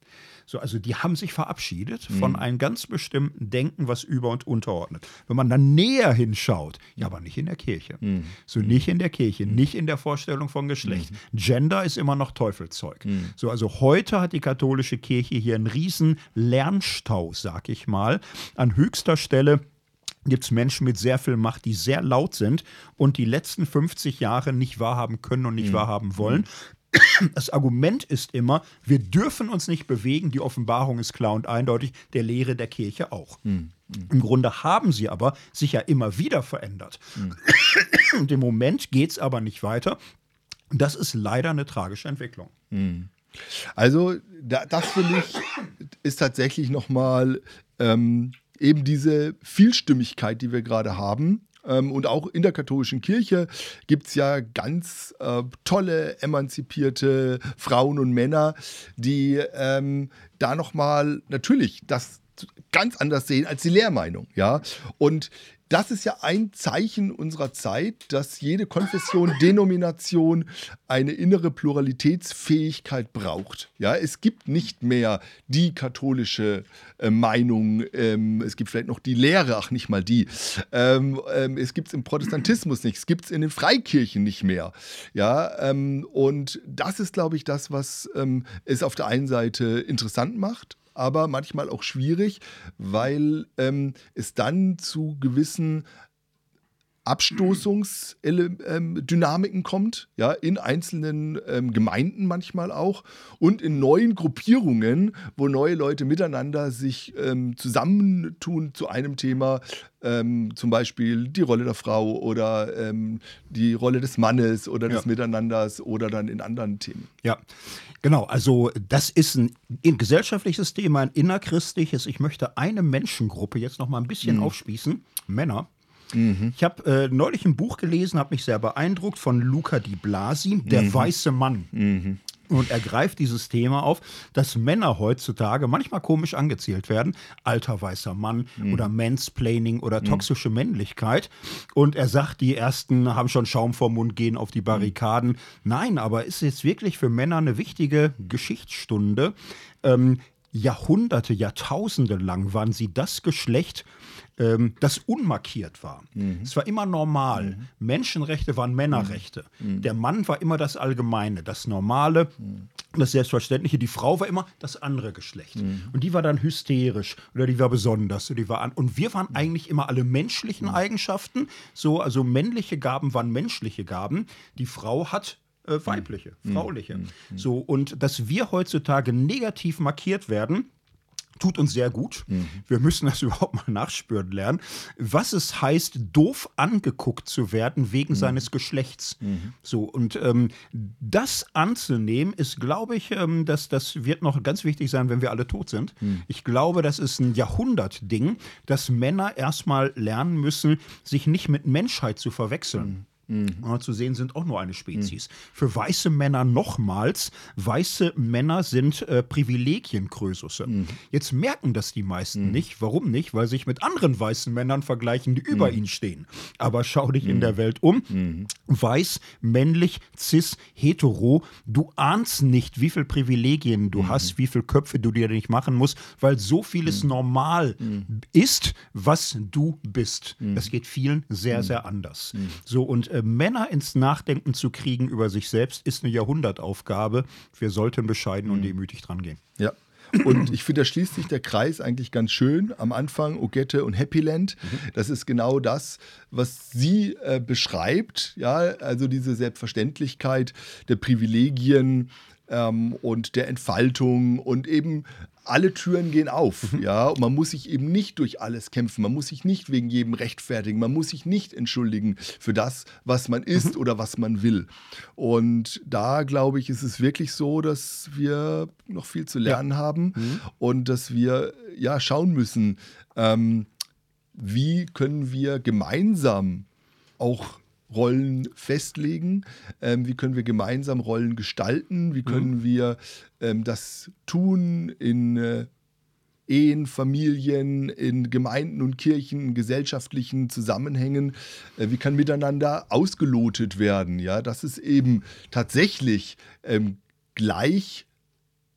So, also die haben sich verabschiedet mhm. von einem ganz bestimmten Denken, was über und unterordnet. Wenn man dann näher hinschaut, ja, aber nicht in der Kirche. Mhm. So nicht in der Kirche, mhm. nicht in der Vorstellung von Geschlecht. Mhm. Gender ist immer noch Teufelzeug. Mhm. So, also heute hat die katholische Kirche hier einen riesen Lernstau, sag ich mal, an höchster Stelle gibt es Menschen mit sehr viel Macht, die sehr laut sind und die letzten 50 Jahre nicht wahrhaben können und nicht mhm. wahrhaben wollen. Das Argument ist immer, wir dürfen uns nicht bewegen, die Offenbarung ist klar und eindeutig, der Lehre der Kirche auch. Mhm. Im Grunde haben sie aber sich ja immer wieder verändert. Mhm. Und im Moment geht es aber nicht weiter. Das ist leider eine tragische Entwicklung. Mhm. Also, da, das finde ich, ist tatsächlich nochmal ähm, eben diese Vielstimmigkeit, die wir gerade haben. Ähm, und auch in der katholischen Kirche gibt es ja ganz äh, tolle, emanzipierte Frauen und Männer, die ähm, da nochmal natürlich das ganz anders sehen als die Lehrmeinung. Ja? Und das ist ja ein Zeichen unserer Zeit, dass jede Konfession, [LAUGHS] Denomination eine innere Pluralitätsfähigkeit braucht. Ja, es gibt nicht mehr die katholische äh, Meinung, ähm, es gibt vielleicht noch die Lehre, ach nicht mal die. Ähm, ähm, es gibt es im Protestantismus nicht, es gibt es in den Freikirchen nicht mehr. Ja, ähm, und das ist, glaube ich, das, was ähm, es auf der einen Seite interessant macht aber manchmal auch schwierig, weil ähm, es dann zu gewissen Abstoßungsdynamiken kommt, ja, in einzelnen ähm, Gemeinden manchmal auch und in neuen Gruppierungen, wo neue Leute miteinander sich ähm, zusammentun zu einem Thema, ähm, zum Beispiel die Rolle der Frau oder ähm, die Rolle des Mannes oder des ja. Miteinanders oder dann in anderen Themen. Ja, genau. Also das ist ein, ein gesellschaftliches Thema, ein innerchristliches. Ich möchte eine Menschengruppe jetzt noch mal ein bisschen mhm. aufspießen. Männer. Mhm. Ich habe äh, neulich ein Buch gelesen, habe mich sehr beeindruckt von Luca Di Blasi, Der mhm. weiße Mann. Mhm. Und er greift dieses Thema auf, dass Männer heutzutage manchmal komisch angezählt werden. Alter weißer Mann mhm. oder Mansplaining oder mhm. toxische mhm. Männlichkeit. Und er sagt, die ersten haben schon Schaum vor Mund, gehen auf die mhm. Barrikaden. Nein, aber ist jetzt wirklich für Männer eine wichtige Geschichtsstunde. Ähm, Jahrhunderte, Jahrtausende lang waren sie das Geschlecht, ähm, das unmarkiert war. Mhm. Es war immer normal. Mhm. Menschenrechte waren Männerrechte. Mhm. Der Mann war immer das Allgemeine, das Normale, mhm. das Selbstverständliche. Die Frau war immer das andere Geschlecht. Mhm. Und die war dann hysterisch oder die war besonders. Oder die war an und wir waren eigentlich immer alle menschlichen Eigenschaften. So, also männliche Gaben waren menschliche Gaben. Die Frau hat äh, weibliche, frauliche. So, und dass wir heutzutage negativ markiert werden, tut uns sehr gut. Mhm. Wir müssen das [LAUGHS] überhaupt mal nachspüren lernen, was es heißt, doof angeguckt zu werden wegen mhm. seines Geschlechts. Mhm. So und ähm, das anzunehmen ist, glaube ich, ähm, dass das wird noch ganz wichtig sein, wenn wir alle tot sind. Mhm. Ich glaube, das ist ein Jahrhundertding, dass Männer erstmal lernen müssen, sich nicht mit Menschheit zu verwechseln. Mhm. Mhm. Zu sehen sind auch nur eine Spezies. Mhm. Für weiße Männer nochmals, weiße Männer sind äh, Privilegienkrösusse. Mhm. Jetzt merken das die meisten mhm. nicht. Warum nicht? Weil sich mit anderen weißen Männern vergleichen, die über mhm. ihnen stehen. Aber schau dich in mhm. der Welt um. Weiß, männlich, cis, hetero. Du ahnst nicht, wie viele Privilegien du hast, wie viele Köpfe du dir nicht machen musst, weil so vieles normal ist, was du bist. Das geht vielen sehr, sehr anders. So und äh, Männer ins Nachdenken zu kriegen über sich selbst, ist eine Jahrhundertaufgabe. Wir sollten bescheiden und mhm. demütig dran gehen. Ja. Und ich finde, da schließt sich der Kreis eigentlich ganz schön. Am Anfang Ogette und Happyland. Mhm. Das ist genau das, was sie äh, beschreibt. Ja, also diese Selbstverständlichkeit der Privilegien ähm, und der Entfaltung und eben alle Türen gehen auf, mhm. ja, und man muss sich eben nicht durch alles kämpfen, man muss sich nicht wegen jedem rechtfertigen, man muss sich nicht entschuldigen für das, was man ist mhm. oder was man will. Und da glaube ich, ist es wirklich so, dass wir noch viel zu lernen ja. haben mhm. und dass wir ja schauen müssen, ähm, wie können wir gemeinsam auch Rollen festlegen? Ähm, wie können wir gemeinsam Rollen gestalten? Wie können mhm. wir ähm, das tun in äh, Ehen, Familien, in Gemeinden und Kirchen, in gesellschaftlichen Zusammenhängen? Äh, wie kann miteinander ausgelotet werden? Ja, dass es eben tatsächlich ähm, gleich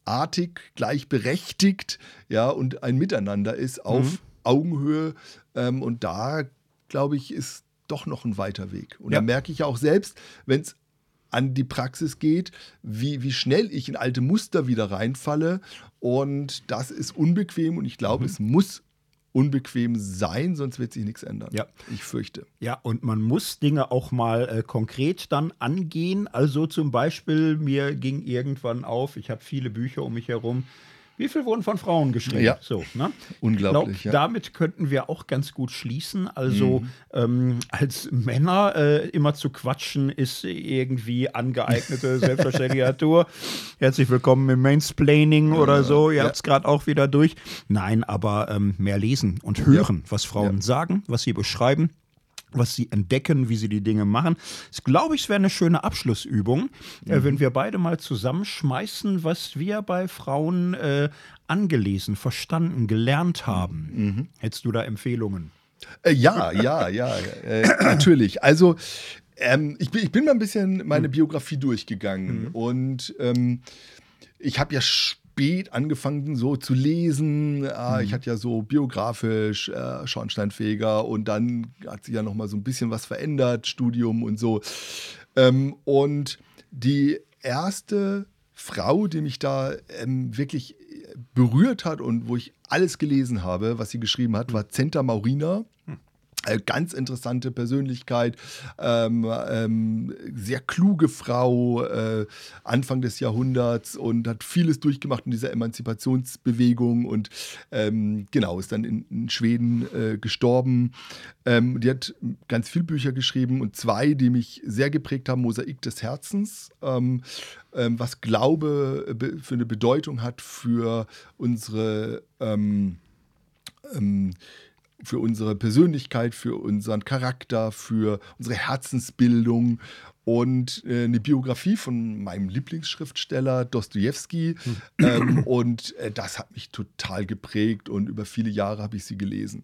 gleichartig, gleichberechtigt, ja, und ein Miteinander ist auf Mhm. Augenhöhe. Ähm, und da, glaube ich, ist doch noch ein weiter Weg. Und Ja. da merke ich ja auch selbst, wenn es an die Praxis geht, wie, wie schnell ich in alte Muster wieder reinfalle. Und das ist unbequem und ich glaube, Mhm. es muss unbequem sein, sonst wird sich nichts ändern. Ja. Ich fürchte. Ja, und man muss Dinge auch mal äh, konkret dann angehen. Also zum Beispiel, mir ging irgendwann auf, ich habe viele Bücher um mich herum. Wie viel wurden von Frauen geschrieben? Ja. So, ne? Unglaublich, Ich ja. glaub, damit könnten wir auch ganz gut schließen. Also ähm, als Männer äh, immer zu quatschen, ist irgendwie angeeignete, [LAUGHS] selbstverständliche Natur. Herzlich willkommen im Mansplaining oder so. Ihr ja. habt es gerade auch wieder durch. Nein, aber ähm, mehr lesen und hören, was Frauen Ja. sagen, was sie beschreiben was sie entdecken, wie sie die Dinge machen. Ich glaube, es wäre eine schöne Abschlussübung, Mhm. äh, wenn wir beide mal zusammenschmeißen, was wir bei Frauen äh, angelesen, verstanden, gelernt haben. Mhm. Hättest du da Empfehlungen? Äh, ja, ja, ja, äh, natürlich. Also, ähm, ich, bin, ich bin mal ein bisschen meine Biografie durchgegangen und ähm, ich habe ja spät angefangen, so zu lesen. Äh, Hm. Ich hatte ja so biografisch äh, Schornsteinfeger und dann hat sich ja noch mal so ein bisschen was verändert, Studium und so. Ähm, und die erste Frau, die mich da ähm, wirklich berührt hat und wo ich alles gelesen habe, was sie geschrieben hat, war Zenta Maurina. Äh, Ganz interessante Persönlichkeit, ähm, ähm, sehr kluge Frau, äh, Anfang des Jahrhunderts und hat vieles durchgemacht in dieser Emanzipationsbewegung und ähm, genau, ist dann in, in Schweden äh, gestorben. Ähm, die hat ganz viele Bücher geschrieben und zwei, die mich sehr geprägt haben, Mosaik des Herzens, ähm, ähm, was Glaube äh, für eine Bedeutung hat für unsere ähm, für unsere Persönlichkeit, für unseren Charakter, für unsere Herzensbildung und äh, eine Biografie von meinem Lieblingsschriftsteller Dostoevsky. Ähm, und äh, das hat mich total geprägt und über viele Jahre habe ich sie gelesen.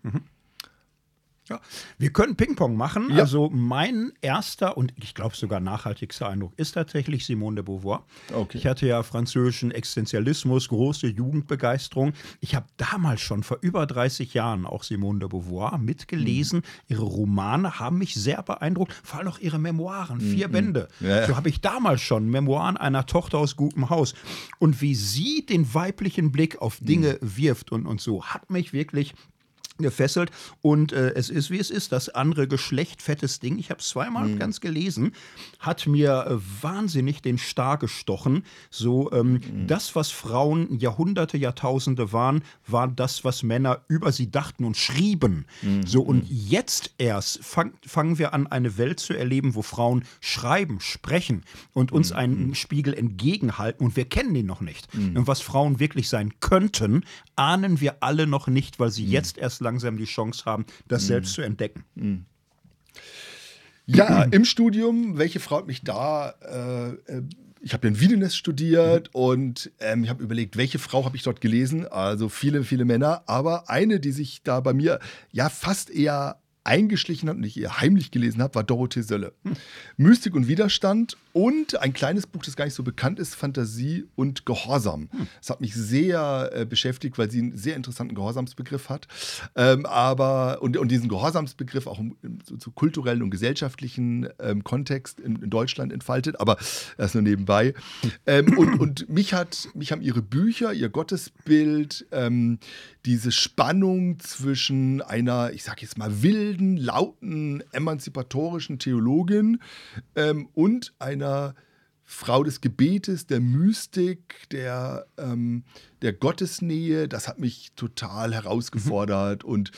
Ja. Wir können Ping-Pong machen. Ja. Also mein erster und ich glaube sogar nachhaltigster Eindruck ist tatsächlich Simone de Beauvoir. Okay. Ich hatte ja französischen Existenzialismus, große Jugendbegeisterung. Ich habe damals schon vor über 30 Jahren auch Simone de Beauvoir mitgelesen. Mhm. Ihre Romane haben mich sehr beeindruckt, vor allem auch ihre Memoiren, vier Bände. Mhm. Ja, ja. So habe ich damals schon Memoiren einer Tochter aus gutem Haus. Und wie sie den weiblichen Blick auf Dinge Mhm. wirft und, und so, hat mich wirklich gefesselt und äh, es ist wie es ist, das andere Geschlecht, fettes Ding. Ich habe es zweimal Mhm. ganz gelesen, hat mir äh, wahnsinnig den Star gestochen. So, ähm, Mhm. das, was Frauen Jahrhunderte, Jahrtausende waren, war das, was Männer über sie dachten und schrieben. Mhm. So, und jetzt erst fang, fangen wir an, eine Welt zu erleben, wo Frauen schreiben, sprechen und uns Mhm. einen Spiegel entgegenhalten und wir kennen ihn noch nicht. Und was Frauen wirklich sein könnten, ahnen wir alle noch nicht, weil Mhm. sie jetzt erst langsam die Chance haben, das selbst zu entdecken. Ja, [CLEARS THROAT] im Studium, welche Frau hat mich da? Äh, äh, ich habe ja in Wiedenes studiert und ähm, ich habe überlegt, welche Frau habe ich dort gelesen? Also viele, viele Männer, aber eine, die sich da bei mir ja fast eher eingeschlichen hat und ich eher heimlich gelesen habe, war Dorothee Sölle. Mystik und Widerstand und ein kleines Buch, das gar nicht so bekannt ist, Fantasie und Gehorsam. Das hat mich sehr äh, beschäftigt, weil sie einen sehr interessanten Gehorsamsbegriff hat. Ähm, aber und, und diesen Gehorsamsbegriff auch im, im so, so kulturellen und gesellschaftlichen ähm, Kontext in, in Deutschland entfaltet, aber das nur nebenbei. Ähm, und, und mich hat, mich haben ihre Bücher, ihr Gottesbild, ähm, diese Spannung zwischen einer, ich sag jetzt mal, wilden, lauten, emanzipatorischen Theologin ähm, und einer Frau des Gebetes, der Mystik, der, ähm, der Gottesnähe, das hat mich total herausgefordert. Und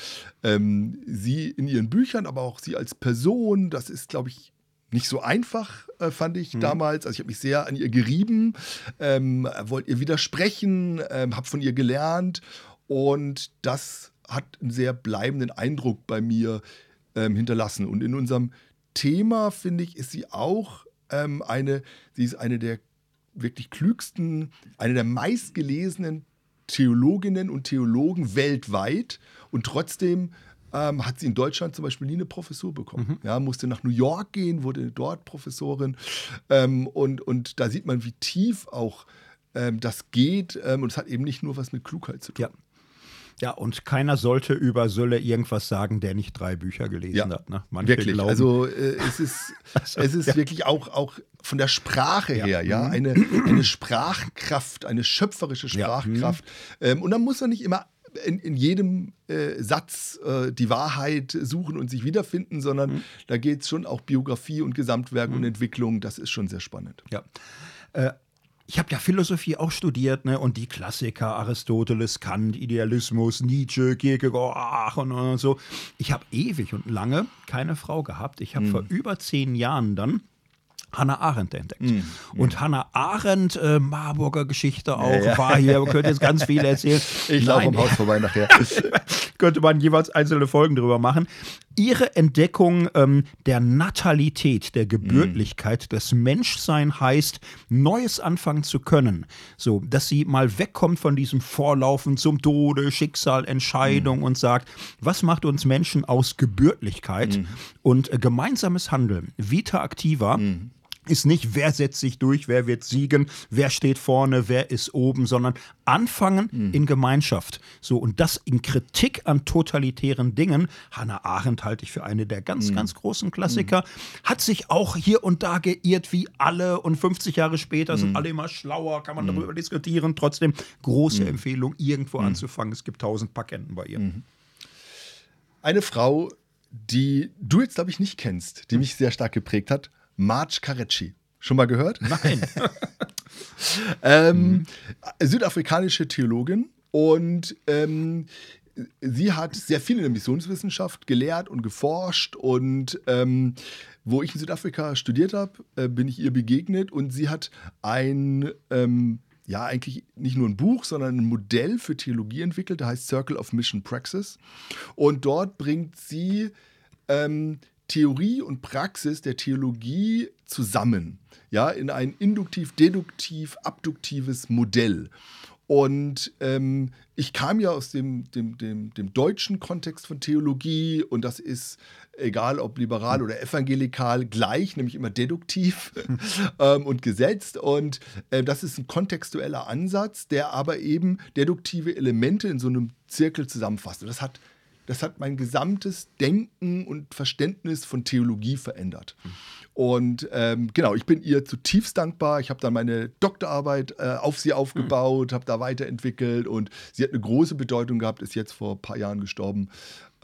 ähm, sie in ihren Büchern, aber auch sie als Person, das ist, glaube ich, nicht so einfach, äh, fand ich damals. Also ich habe mich sehr an ihr gerieben, ähm, wollte ihr widersprechen, ähm, habe von ihr gelernt und das hat einen sehr bleibenden Eindruck bei mir ähm, hinterlassen. Und in unserem Thema, finde ich, ist sie auch ähm, eine, sie ist eine der wirklich klügsten, eine der meistgelesenen Theologinnen und Theologen weltweit und trotzdem ähm, hat sie in Deutschland zum Beispiel nie eine Professur bekommen. Ja, musste nach New York gehen, wurde dort Professorin ähm, und, und da sieht man, wie tief auch ähm, das geht ähm, und es hat eben nicht nur was mit Klugheit zu tun. Ja. Ja, und keiner sollte über Sölle irgendwas sagen, der nicht drei Bücher gelesen Ja, hat. Ne? Manche Wirklich. glauben, Also äh, es ist, [LAUGHS] es ist wirklich auch, auch von der Sprache her, ja, Mhm. eine, eine Sprachkraft, eine schöpferische Ja. Mhm. Sprachkraft. Ähm, und dann muss man nicht immer in, in jedem äh, Satz äh, die Wahrheit suchen und sich wiederfinden, sondern Mhm. da geht es schon auch Biografie und Gesamtwerk und Entwicklung. Das ist schon sehr spannend. Ja. Äh, ich habe ja Philosophie auch studiert, ne? Und die Klassiker, Aristoteles, Kant, Idealismus, Nietzsche, Kierkegaard ach, und, und so. Ich habe ewig und lange keine Frau gehabt. Ich Hm. habe vor über zehn Jahren dann Hannah Arendt entdeckt. Hm. Und Hannah Arendt, äh, Marburger Geschichte auch, ja. war hier, man könnte jetzt ganz viel erzählen. [LAUGHS] Ich laufe am Haus vorbei nachher. [LAUGHS] könnte man jeweils einzelne Folgen drüber machen. Ihre Entdeckung ähm, der Natalität, der Gebürtlichkeit, des Menschsein heißt, Neues anfangen zu können. So, dass sie mal wegkommt von diesem Vorlaufen zum Tode, Schicksal, Entscheidung und sagt, was macht uns Menschen aus Gebürtlichkeit und äh, gemeinsames Handeln, Vita Activa ist nicht, wer setzt sich durch, wer wird siegen, wer steht vorne, wer ist oben, sondern anfangen in Gemeinschaft. So, und das in Kritik an totalitären Dingen. Hannah Arendt halte ich für eine der ganz, ganz großen Klassiker. Hat sich auch hier und da geirrt wie alle und 50 Jahre später sind alle immer schlauer, kann man darüber diskutieren. Trotzdem große Empfehlung, irgendwo anzufangen. Es gibt tausend Patenten bei ihr. Eine Frau, die du jetzt, glaube ich, nicht kennst, die mich sehr stark geprägt hat, Marge Carecci. Schon mal gehört? Nein. [LAUGHS] Ähm, Südafrikanische Theologin und ähm, sie hat sehr viel in der Missionswissenschaft gelehrt und geforscht und ähm, wo ich in Südafrika studiert habe, äh, bin ich ihr begegnet und sie hat ein, ähm, ja eigentlich nicht nur ein Buch, sondern ein Modell für Theologie entwickelt, der heißt Circle of Mission Praxis und dort bringt sie ähm, Theorie und Praxis der Theologie zusammen, ja, in ein induktiv, deduktiv, abduktives Modell. Und ähm, ich kam ja aus dem, dem, dem, dem deutschen Kontext von Theologie und das ist, egal ob liberal oder evangelikal, gleich, nämlich immer deduktiv [LAUGHS] ähm, und gesetzt. Und äh, das ist ein kontextueller Ansatz, der aber eben deduktive Elemente in so einem Zirkel zusammenfasst. Und das hat das hat mein gesamtes Denken und Verständnis von Theologie verändert. Und ähm, genau, ich bin ihr zutiefst dankbar. Ich habe dann meine Doktorarbeit äh, auf sie aufgebaut, habe da weiterentwickelt und sie hat eine große Bedeutung gehabt, ist jetzt vor ein paar Jahren gestorben.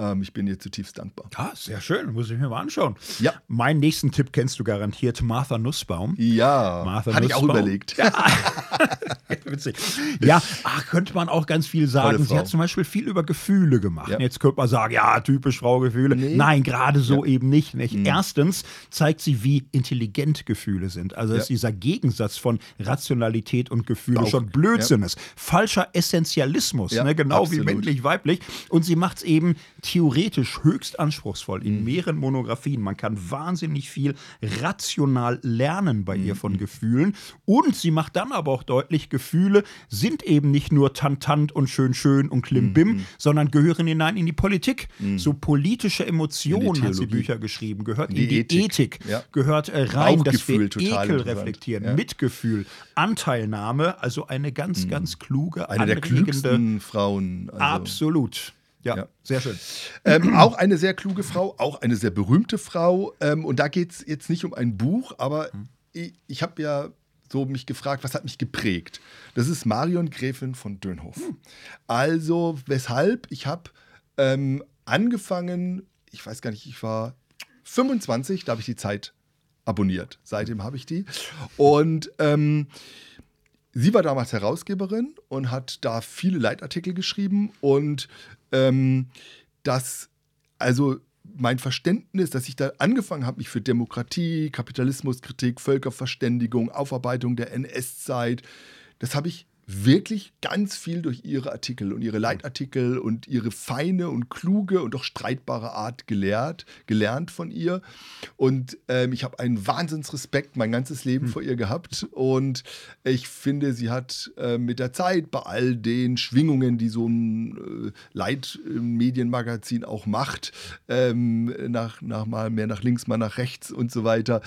Ähm, ich bin ihr zutiefst dankbar. Ja, sehr schön, muss ich mir mal anschauen. Ja. Meinen nächsten Tipp kennst du garantiert, Martha Nussbaum. Ja, Martha hatte ich auch Nussbaum. überlegt. [LAUGHS] Witzig. Ja, ach, könnte man auch ganz viel sagen. Sie hat zum Beispiel viel über Gefühle gemacht. Ja. Jetzt könnte man sagen, ja, typisch Frau Gefühle. Nee. Nein, gerade so eben nicht, nicht. Erstens zeigt sie, wie intelligent Gefühle sind. Also dass Ja. dieser Gegensatz von Rationalität und Gefühle Auch, schon Blödsinn ist. Falscher Essentialismus, Ja, ne? genau absolut. wie männlich-weiblich. Und sie macht es eben theoretisch höchst anspruchsvoll Mhm. in mehreren Monographien. Man kann wahnsinnig viel rational lernen bei Mhm. ihr von Gefühlen. Und sie macht dann aber auch deutlich, Gefühle sind eben nicht nur tantant und schön schön und klimbim, Mhm. sondern gehören hinein in die Politik. So politische Emotionen hat sie. Bücher geschrieben, gehört In in die die, Ethik. Ethik, Ja. gehört äh, rein, dass wir Ekel reflektieren, Ja. Mitgefühl, Anteilnahme, also eine ganz, ganz kluge, Mhm. Eine der klügsten Frauen. also- Absolut. Ja, Ja. sehr schön. Ähm, auch eine sehr kluge Frau, auch eine sehr berühmte Frau. Ähm, und da geht es jetzt nicht um ein Buch, aber ich, ich habe ja so mich gefragt, was hat mich geprägt? Das ist Marion Gräfin von Dönhoff. Also, weshalb ich habe ähm, angefangen, ich weiß gar nicht, ich war 25, da habe ich die Zeit abonniert. Seitdem habe ich die. Und ähm, Sie war damals Herausgeberin und hat da viele Leitartikel geschrieben und ähm, das, also mein Verständnis, dass ich da angefangen habe, mich für Demokratie, Kapitalismuskritik, Völkerverständigung, Aufarbeitung der NS-Zeit, das habe ich wirklich ganz viel durch ihre Artikel und ihre Leitartikel und ihre feine und kluge und doch streitbare Art gelehrt, gelernt von ihr. Und ähm, ich habe einen Wahnsinnsrespekt mein ganzes Leben vor ihr gehabt. Und ich finde, sie hat äh, mit der Zeit bei all den Schwingungen, die so ein äh, Leitmedienmagazin auch macht, ähm, nach, nach mal mehr nach links, mal nach rechts und so weiter,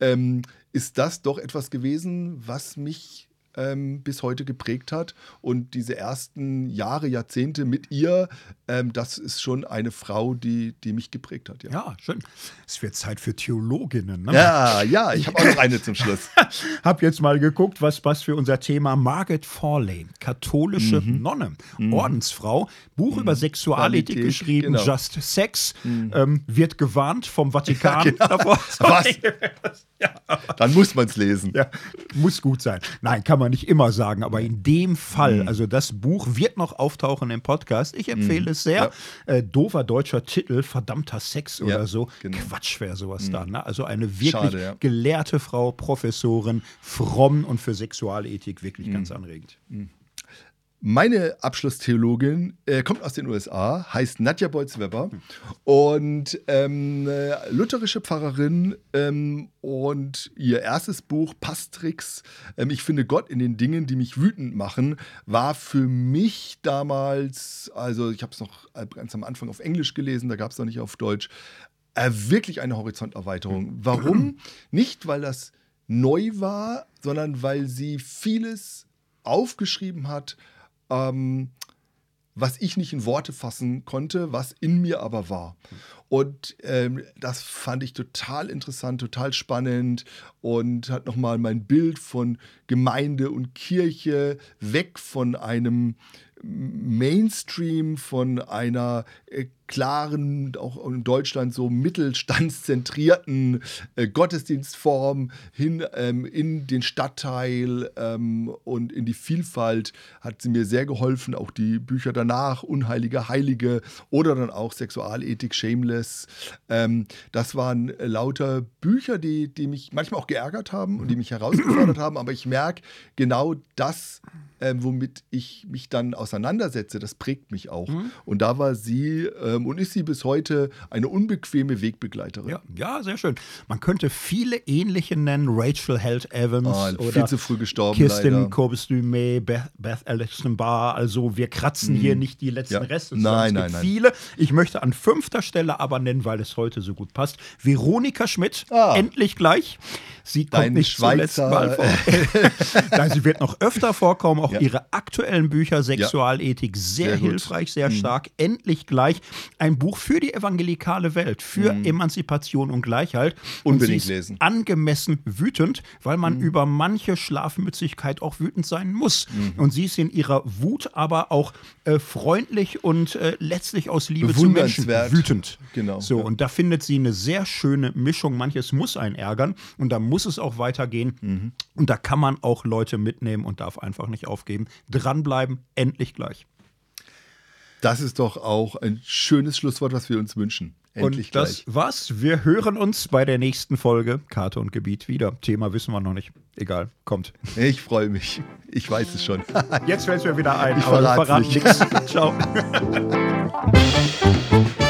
ähm, ist das doch etwas gewesen, was mich ähm, bis heute geprägt hat. Und diese ersten Jahre, Jahrzehnte mit ihr, ähm, das ist schon eine Frau, die, die mich geprägt hat. Ja, Ja, schön. Es wird Zeit für Theologinnen. Ne? ja, ja ich habe auch noch eine zum Schluss. [LAUGHS] Hab jetzt mal geguckt, was, was für unser Thema Margaret Forley, katholische Nonne, Ordensfrau, Buch über Sexualethik Qualität, geschrieben, genau. Just Sex, ähm, wird gewarnt vom Vatikan [LAUGHS] davor. Was? [LAUGHS] Dann muss man es lesen. Ja, muss gut sein. Nein, kann man nicht immer sagen, aber in dem Fall, Mhm. also das Buch wird noch auftauchen im Podcast. Ich empfehle es sehr. Äh, doofer deutscher Titel, verdammter Sex oder Ja, so. genau. Quatsch wäre sowas da. Ne? Also eine wirklich Schade, ja. gelehrte Frau, Professorin, fromm und für Sexualethik wirklich Mhm. ganz anregend. Meine Abschlusstheologin äh, kommt aus den USA, heißt Nadja Bolz-Weber und ähm, äh, lutherische Pfarrerin ähm, und ihr erstes Buch Pastrix, ähm, ich finde Gott in den Dingen, die mich wütend machen, war für mich damals, also ich habe es noch ganz am Anfang auf Englisch gelesen, da gab es noch nicht auf Deutsch, äh, wirklich eine Horizonterweiterung. Warum? [CLEARS THROAT] Nicht, weil das neu war, sondern weil sie vieles aufgeschrieben hat, ähm, was ich nicht in Worte fassen konnte, was in mir aber war. Und ähm, das fand ich total interessant, total spannend und hat nochmal mein Bild von Gemeinde und Kirche weg von einem Mainstream, von einer äh, klaren, auch in Deutschland so mittelstandszentrierten äh, Gottesdienstform hin ähm, in den Stadtteil ähm, und in die Vielfalt hat sie mir sehr geholfen. Auch die Bücher danach, Unheilige, Heilige oder dann auch Sexualethik, Shameless. Ähm, das waren äh, lauter Bücher, die, die mich manchmal auch geärgert haben und die mich herausgefordert haben. Aber ich merke, genau das, ähm, womit ich mich dann auseinandersetze, das prägt mich auch. Und da war sie ähm, und ist sie bis heute eine unbequeme Wegbegleiterin. Ja, ja, sehr schön. Man könnte viele ähnliche nennen. Rachel Held Evans Oh, oder viel zu früh gestorben, Kirsten. Corbis-Dumay, Beth, Beth Barr. Also wir kratzen hier nicht die letzten Ja. Reste. Nein, nein, gibt nein. viele. Ich möchte an fünfter Stelle aber nennen, weil es heute so gut passt. Veronika Schmidt, Ah. endlich gleich. Sie kommt Dein nicht zum letzten Schweizer- Mal vor. [LAUGHS] Nein, sie wird noch öfter vorkommen. Auch Ja. ihre aktuellen Bücher, Sexualethik, sehr, Sehr gut. hilfreich, sehr stark. Endlich gleich ein Buch für die evangelikale Welt, für Emanzipation und Gleichheit. Und Unbedingt sie ist lesen. angemessen wütend, weil man über manche Schlafmützigkeit auch wütend sein muss. Und sie ist in ihrer Wut aber auch äh, freundlich und äh, letztlich aus Liebe zu Menschen wütend. Genau, So, ja. und da findet sie eine sehr schöne Mischung. Manches muss einen ärgern und da muss es auch weitergehen. Mhm. Und da kann man auch Leute mitnehmen und darf einfach nicht aufgeben. Dranbleiben, endlich gleich. Das ist doch auch ein schönes Schlusswort, was wir uns wünschen. Endlich und das gleich. war's. Wir hören uns bei der nächsten Folge Karte und Gebiet wieder. Thema wissen wir noch nicht. Egal, kommt. Ich freue mich. Ich weiß es schon. Jetzt fällt es mir wieder ein. Ich nicht. nichts. Ciao. [LAUGHS]